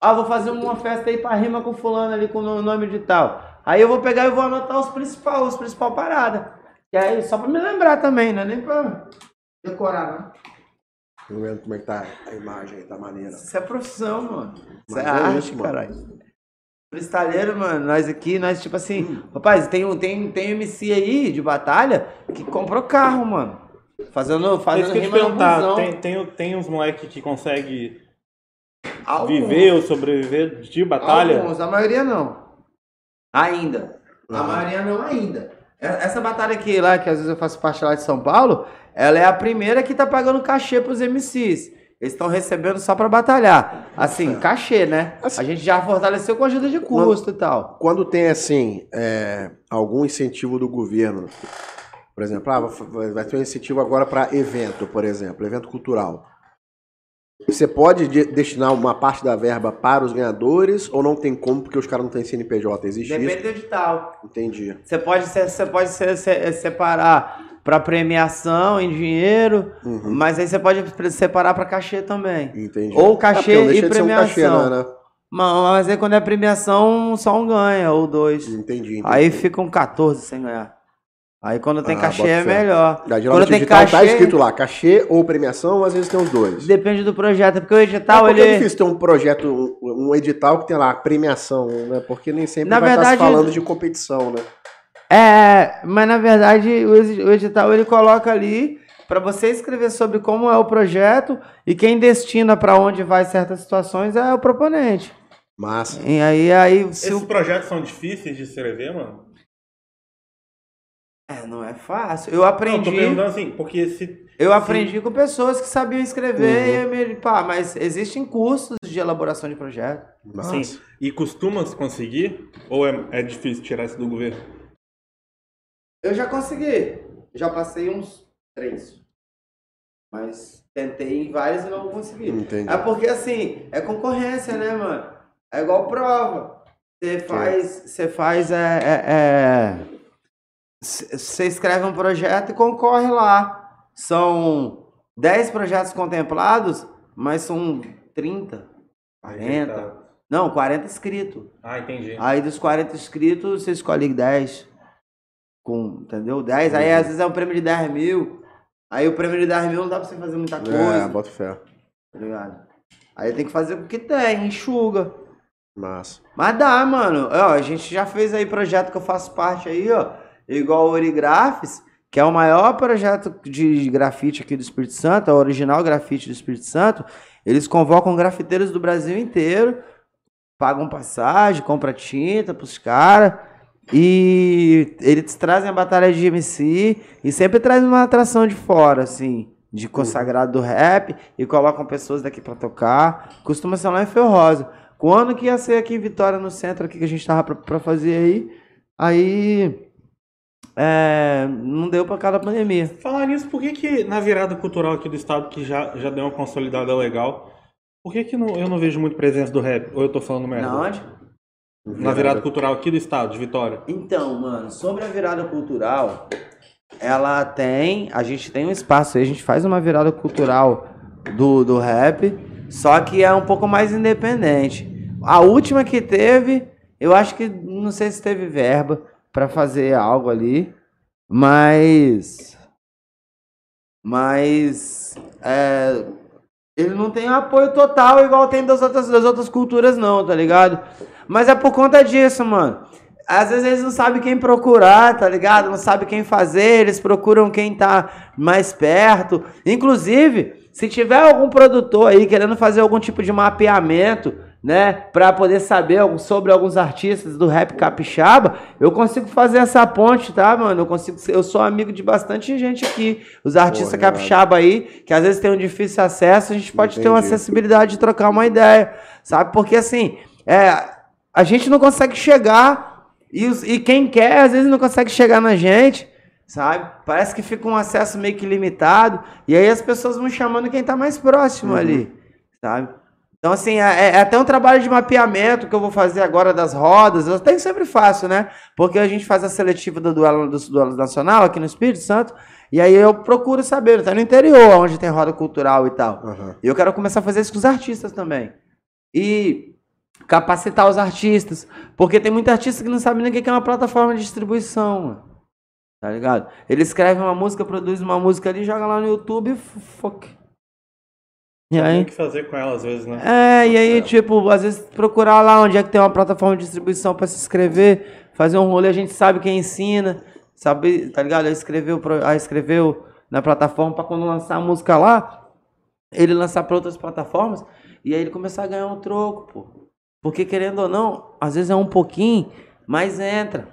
Ah, vou fazer uma festa aí pra rima com fulano ali com o nome de tal. Aí eu vou pegar e vou anotar os principais, os principal parada. E aí, só pra me lembrar também, né? Nem pra decorar, né? Tô vendo como é que tá a imagem aí, tá maneira. Isso é profissão, mano. Isso é é arte, isso, mano. caralho. Mano, nós aqui, nós tipo assim, rapaz, tem um tem, tem MC aí de batalha que comprou carro, mano. Fazendo, fazendo que eu te rima perguntar, tem, tem, tem uns moleques que conseguem Alguns. viver ou sobreviver de batalha? Alguns, a maioria não. Ainda. A Ah. maioria não ainda. E- Essa batalha aqui lá, que às vezes eu faço parte lá de São Paulo, ela é a primeira que tá pagando cachê pros MCs. Eles estão recebendo só pra batalhar. Assim, cachê, né? Assim- a gente já fortaleceu com ajuda de custo e tal. Quando tem, assim, é, algum incentivo do governo, por exemplo, ah, vai vai ter um incentivo agora para evento, por exemplo, evento cultural. Você pode de- destinar uma parte da verba para os ganhadores ou não tem como porque os caras não têm CNPJ? Existe Depende isso? do edital. Entendi. Você pode, ser, você pode ser, se- separar pra premiação em dinheiro, Uhum. mas aí você pode separar pra cachê também. Entendi. Ou É, cachê deixa e de ser um cachê, premiação. né, né? Mas, mas aí quando é premiação, só um ganha, ou dois. Entendi, entendi. Aí ficam 14 sem ganhar. Aí quando tem Ah, cachê é melhor. Da Quando tem tá cachê, escrito lá, cachê ou premiação, às vezes tem os dois. depende do projeto, porque o É edital porque ele é difícil ter um projeto, um um edital que tem lá premiação, né? Porque nem sempre Na vai estar verdade- se falando de competição, né? É, mas na verdade o edital ele coloca ali para você escrever sobre como é o projeto e quem destina para onde vai certas situações é o proponente. Massa. E aí aí se Esses o... projetos são difíceis de escrever, mano? É, não é fácil. Eu Não, tô aprendi, perguntando assim, porque se. eu aprendi com pessoas que sabiam escrever Uhum. e me, pá, mas existem cursos de elaboração de projeto. Sim. E costuma se conseguir? Ou é, é difícil tirar isso do governo? Eu já consegui. Já passei uns três. Mas tentei em vários e não consegui. Entendi. É porque assim, é concorrência, né, mano? É igual prova. Você faz. Você faz. É. é, é... Você escreve um projeto e concorre lá. São 10 projetos contemplados, mas são 30, 40. Não, 40 inscritos. Ah, entendi. Aí dos 40 inscritos, você escolhe 10. Com, entendeu? 10. Aí às vezes é um prêmio de 10 mil. Aí o prêmio de 10 mil não dá pra você fazer muita coisa. É, bota fé. Tá ligado? Aí tem que fazer o que tem, enxuga. Massa. Mas dá, mano. Ó, a gente já fez aí projeto que eu faço parte aí, ó. Igual o Origrafes, que é o maior projeto de grafite aqui do Espírito Santo, é o original grafite do Espírito Santo. Eles convocam grafiteiros do Brasil inteiro, pagam passagem, compram tinta pros caras. E eles trazem a batalha de MC e sempre trazem uma atração de fora, assim, de consagrado do rap e colocam pessoas daqui pra tocar. Costuma ser lá em Fio Rosa. Quando que ia ser aqui em Vitória, no centro, aqui que a gente tava pra, pra fazer aí, aí é, não deu pra cada pandemia. Falar nisso, por que que na virada cultural aqui do estado, que já, já deu uma consolidada legal, por que que não- eu não vejo muito presença do rap? Ou eu tô falando merda? Na onde? Na virada cultural aqui do estado, de Vitória. Então, mano, sobre a virada cultural, ela tem. A gente tem um espaço aí, a gente faz uma virada cultural do, do rap, só que é um pouco mais independente. A última que teve, eu acho que não sei se teve verba pra fazer algo ali, mas. Mas. É, ele não tem apoio total igual tem das outras, das outras culturas, não, tá ligado? Mas é por conta disso, mano. Às vezes eles não sabem quem procurar, tá ligado? Não sabem quem fazer, eles procuram quem tá mais perto. Inclusive, se tiver algum produtor aí querendo fazer algum tipo de mapeamento, né, pra poder saber sobre alguns artistas do rap capixaba, eu consigo fazer essa ponte, tá, mano? Eu consigo, eu sou amigo de bastante gente aqui, os artistas irado. capixaba aí, que às vezes tem um difícil acesso, a gente pode ter uma Entendi. acessibilidade de trocar uma ideia, sabe? Porque assim, é, a gente não consegue chegar e, e quem quer às vezes não consegue chegar na gente, sabe? Parece que fica um acesso meio que limitado e aí as pessoas vão chamando quem tá mais próximo ali, sabe? Então, assim, é, é até um trabalho de mapeamento que eu vou fazer agora das rodas. Eu até sempre faço, né? Porque a gente faz a seletiva do duelo, do duelo nacional aqui no Espírito Santo. E aí eu procuro saber, tá no interior, onde tem roda cultural e tal. Aham. E eu quero começar a fazer isso com os artistas também. E capacitar os artistas. Porque tem muita artista que não sabe nem o que é uma plataforma de distribuição, mano. Tá ligado? Ele escreve uma música, produz uma música ali, joga lá no YouTube e fuck. E Tem aí? o que fazer com ela às vezes, né? É, e aí, tipo, às vezes procurar lá onde é que tem uma plataforma de distribuição pra se inscrever, fazer um rolê, a gente sabe quem ensina, sabe, tá ligado? Aí escreveu, escreveu na plataforma pra quando lançar a música lá, ele lançar pra outras plataformas e aí ele começar a ganhar um troco, pô. Porque querendo ou não, às vezes é um pouquinho, mas entra,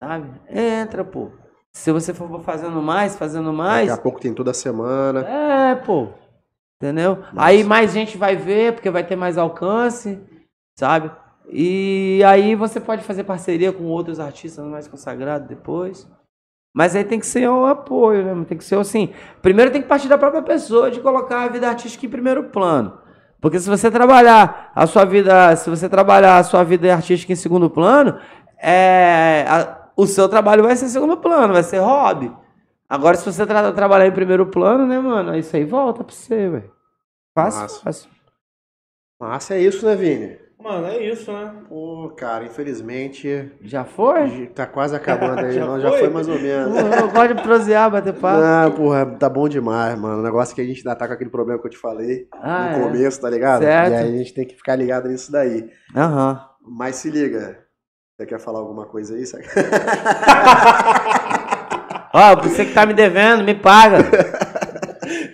sabe? Entra, pô. Se você for fazendo mais, fazendo mais, Daqui a pouco tem toda semana. é, pô. Entendeu? Aí mais gente vai ver, porque vai ter mais alcance, sabe? E aí você pode fazer parceria com outros artistas mais consagrados depois. Mas aí tem que ser o apoio, né? Tem que ser assim. Primeiro tem que partir da própria pessoa de colocar a vida artística em primeiro plano. Porque se você trabalhar a sua vida, se você trabalhar a sua vida artística em segundo plano, é, a- o seu trabalho vai ser segundo plano, vai ser hobby. Agora, se você tra- trabalhar em primeiro plano, né, mano? Isso aí volta pra você, velho. Fácil, Massa. fácil. Massa é isso, né, Vini? Mano, é isso, né? Pô, cara, infelizmente Já foi? tá quase acabando aí. Já não, já foi? foi mais ou menos. Eu, eu gosto de prosear, bater papo. Ah, porra, tá bom demais, mano. O negócio é que a gente ainda tá com aquele problema que eu te falei Ah, no é. começo, tá ligado? Certo. E aí a gente tem que ficar ligado nisso daí. Aham. Mas se liga. Você quer falar alguma coisa aí? Saca? Ó, você que tá me devendo, me paga.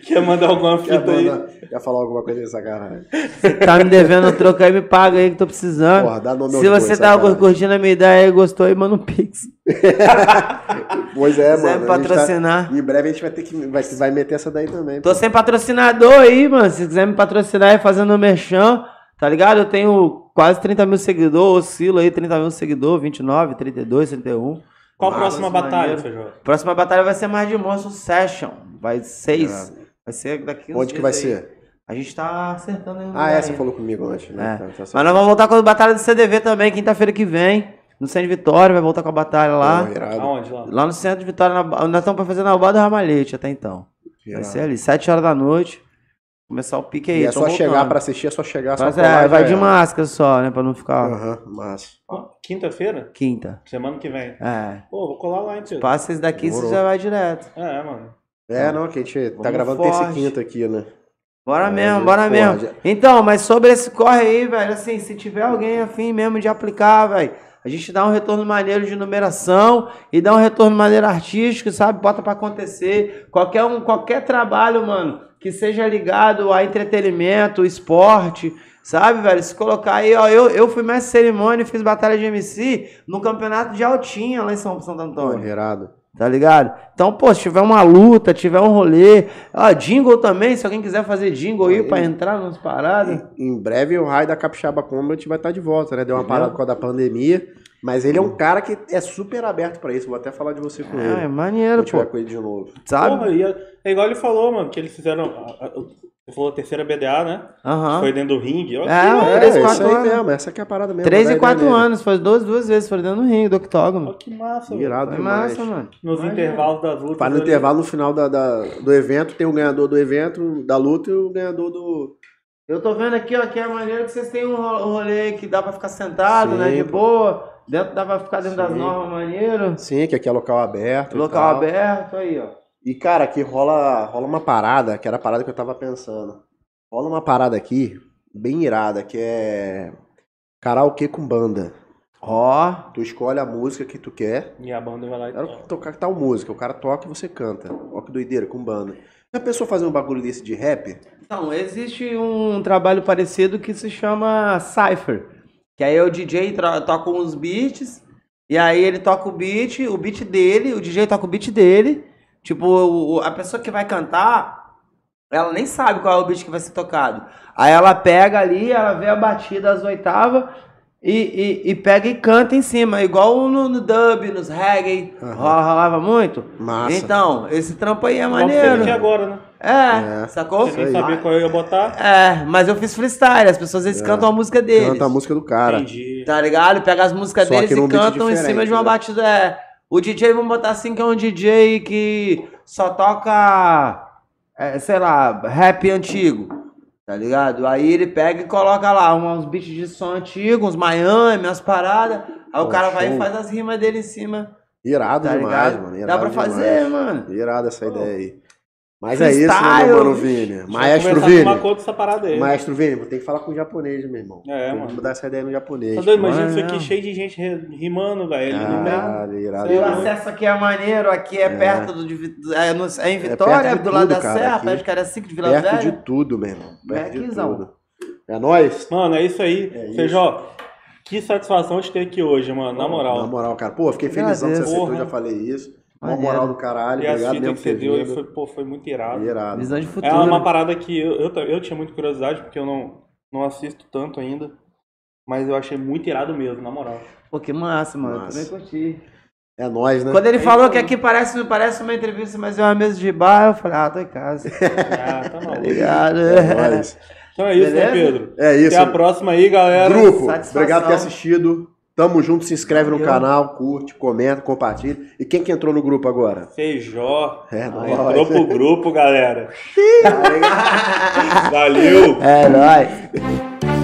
Quer mandar alguma Quer, fita aí? Quer falar alguma coisa aí, sacanagem? Você que tá me devendo um troco aí, me paga aí que tô precisando. Porra, dá nome Se você tá sacanagem. curtindo a minha ideia aí, gostou aí, manda um pix. Pois é, mano. a gente patrocinar. Tá... Em breve a gente vai ter que. Vai, vai meter essa daí também. Tô pô. sem patrocinador aí, mano. Se quiser me patrocinar aí fazendo merchan, tá ligado? Eu tenho quase 30 mil seguidores, oscilo aí, 30 mil seguidores, 29, 32, 31. Qual a próxima batalha. Feijó? Próxima batalha vai ser mais de monstro session. Vai seis. É. Vai ser daqui uns Onde que vai aí. ser? A gente tá acertando aí Ah, lugar é, falou comigo antes, né? É. Certo. Mas nós vamos voltar com a batalha do CDV também, quinta-feira que vem. No centro de Vitória, vai voltar com a batalha lá. Aonde lá? Lá no centro de Vitória, na- nós estamos pra fazer na Alba do Ramalhete até então. Vai irado. ser ali, 7 horas da noite. Começar o pique aí. E é só chegar voltando. pra assistir, é só chegar, só Mas colar é, e vai de máscara só, né? Pra não ficar. Aham, massa. Ó, Quinta-feira? Quinta. Semana que vem. É. Pô, vou colar lá, hein, Pedro? Passa esse daqui, Demorou. você já vai direto. É, mano. É, não, que a gente tá Vamos gravando terça e forte. quinta aqui, né? Bora É, mesmo, bora pode. mesmo. Então, mas sobre esse corre aí, velho, assim, se tiver alguém afim mesmo de aplicar, velho, a gente dá um retorno maneiro de numeração e dá um retorno maneiro artístico, sabe? Bota pra acontecer. Qualquer um, qualquer trabalho, mano, que seja ligado a entretenimento, esporte, sabe, velho? Se colocar aí, ó, eu, eu fui mestre cerimônia e fiz batalha de MC no campeonato de Altinha lá em São Santo Antônio. irado. Tá ligado? Então, pô, se tiver uma luta, tiver um rolê. Ó, jingle também, se alguém quiser fazer jingle aí Aí. pra entrar nas paradas. Em breve o raio da Capixaba Combat vai estar de volta, né? Deu uma parada por causa da pandemia. Mas ele é um cara que é super aberto pra isso. Vou até falar de você com É, é ele. maneiro, Vou pô. com ele de novo. Sabe? Porra, e é, é igual ele falou, mano, que eles fizeram. Você falou a terceira BDA, né? Aham. Foi dentro do ringue. Olha É, que ó, maneiro. três, é, quatro isso aí anos. mesmo. Essa que é a parada mesmo. 3 dá e ideia 4 nele. anos, foi duas, duas vezes, foi dentro do ringue, do octógono. Olha que massa. Irado Foi demais. massa, mano. Nos Imagina. intervalos das lutas. Faz no intervalo, no final da, da- do evento, tem o ganhador do evento, da luta, e o ganhador do... Eu tô vendo aqui, ó, que é maneiro que vocês têm um ro- rolê que dá pra ficar sentado, Sim, né? De boa. Dentro dá pra ficar dentro das Sim. normas maneiro. Sim, que aqui é local aberto. e Local tal. aberto, aí, ó. E, cara, aqui rola, rola uma parada, que era a parada que eu tava pensando. Rola uma parada aqui, bem irada, que é karaokê com banda. Ó. Tu escolhe a música que tu quer, E a banda vai lá e era toca. tocar tal música, o cara toca e você canta. Ó que doideira, com banda. Já pensou fazer um bagulho desse de rap? Então, existe um trabalho parecido que se chama Cypher. Que aí o DJ toca uns beats, e aí ele toca o beat, o beat dele, o DJ toca o beat dele. Tipo, a pessoa que vai cantar, ela nem sabe qual é o beat que vai ser tocado. Aí ela pega ali, ela vê a batida às oitavas e, e, e pega e canta em cima, igual no, no dub, nos reggae, Aham. rola, rolava muito. Massa. Então, esse trampo aí é maneiro. aqui agora, né? É, É. sacou? Você nem sabia qual eu ia botar. É, mas eu fiz freestyle, as pessoas eles É. cantam a música deles. Canta a música do cara. Entendi. Tá ligado? Pega as músicas Só deles e cantam em cima de uma né? batida. É. O DJ, vamos botar assim, que é um DJ que só toca, é, sei lá, rap antigo. Tá ligado? Aí ele pega e coloca lá uns beats de som antigo, uns Miami, umas paradas. Aí o Pô, cara vai show. e faz as rimas dele em cima. Irado Tá demais, ligado? mano. Dá irado pra demais. fazer, mano. Irada essa ideia aí. Mas é isso, né, Freestyle, meu mano. Vini? Maestro começar a Vini. tomar conta dessa parada aí. Maestro Vini, vou ter que falar com o japonês, meu irmão. É, mano. mudar essa ideia no japonês. Tá doido? Imagina isso aqui cheio de gente rimando, velho. Não vem. Irado, o acesso aqui é maneiro, aqui é, perto do, de é, no- é em perto Vitória, de do lado tudo, da cara, Serra, perto de Caracique, de Vila Perto Velha. de tudo, meu irmão. Perto de Beckzão. tudo. É nóis? Mano, é isso aí. É. Feijó, que satisfação te ter aqui hoje, mano. Na moral. Na moral, cara. Pô, fiquei felizão que você aceitou, já falei isso. Uma Maneiro. moral do caralho, E as obrigado mesmo que você deu foi, pô, foi muito irado. Irado. Visão de É futuro. uma parada que eu, eu, eu tinha muita curiosidade, porque eu não, não assisto tanto ainda. Mas eu achei muito irado mesmo, na moral. Pô, que massa, mano. Massa. Também curti. É nóis, né? Quando ele É falou isso que aqui parece, parece uma entrevista, mas é uma mesa de bar, eu falei, ah, tô em casa. Ah, tá Tá maluco. ligado? É nóis. Então é isso, né, Beleza? Pedro? É isso. Até a próxima aí, galera. Grupo, Satisfação. obrigado por ter assistido. Tamo junto, se inscreve no canal, curte, comenta, compartilha. E quem que entrou no grupo agora? Feijó. É, Entrou nóis. pro grupo, galera. Valeu. É nóis.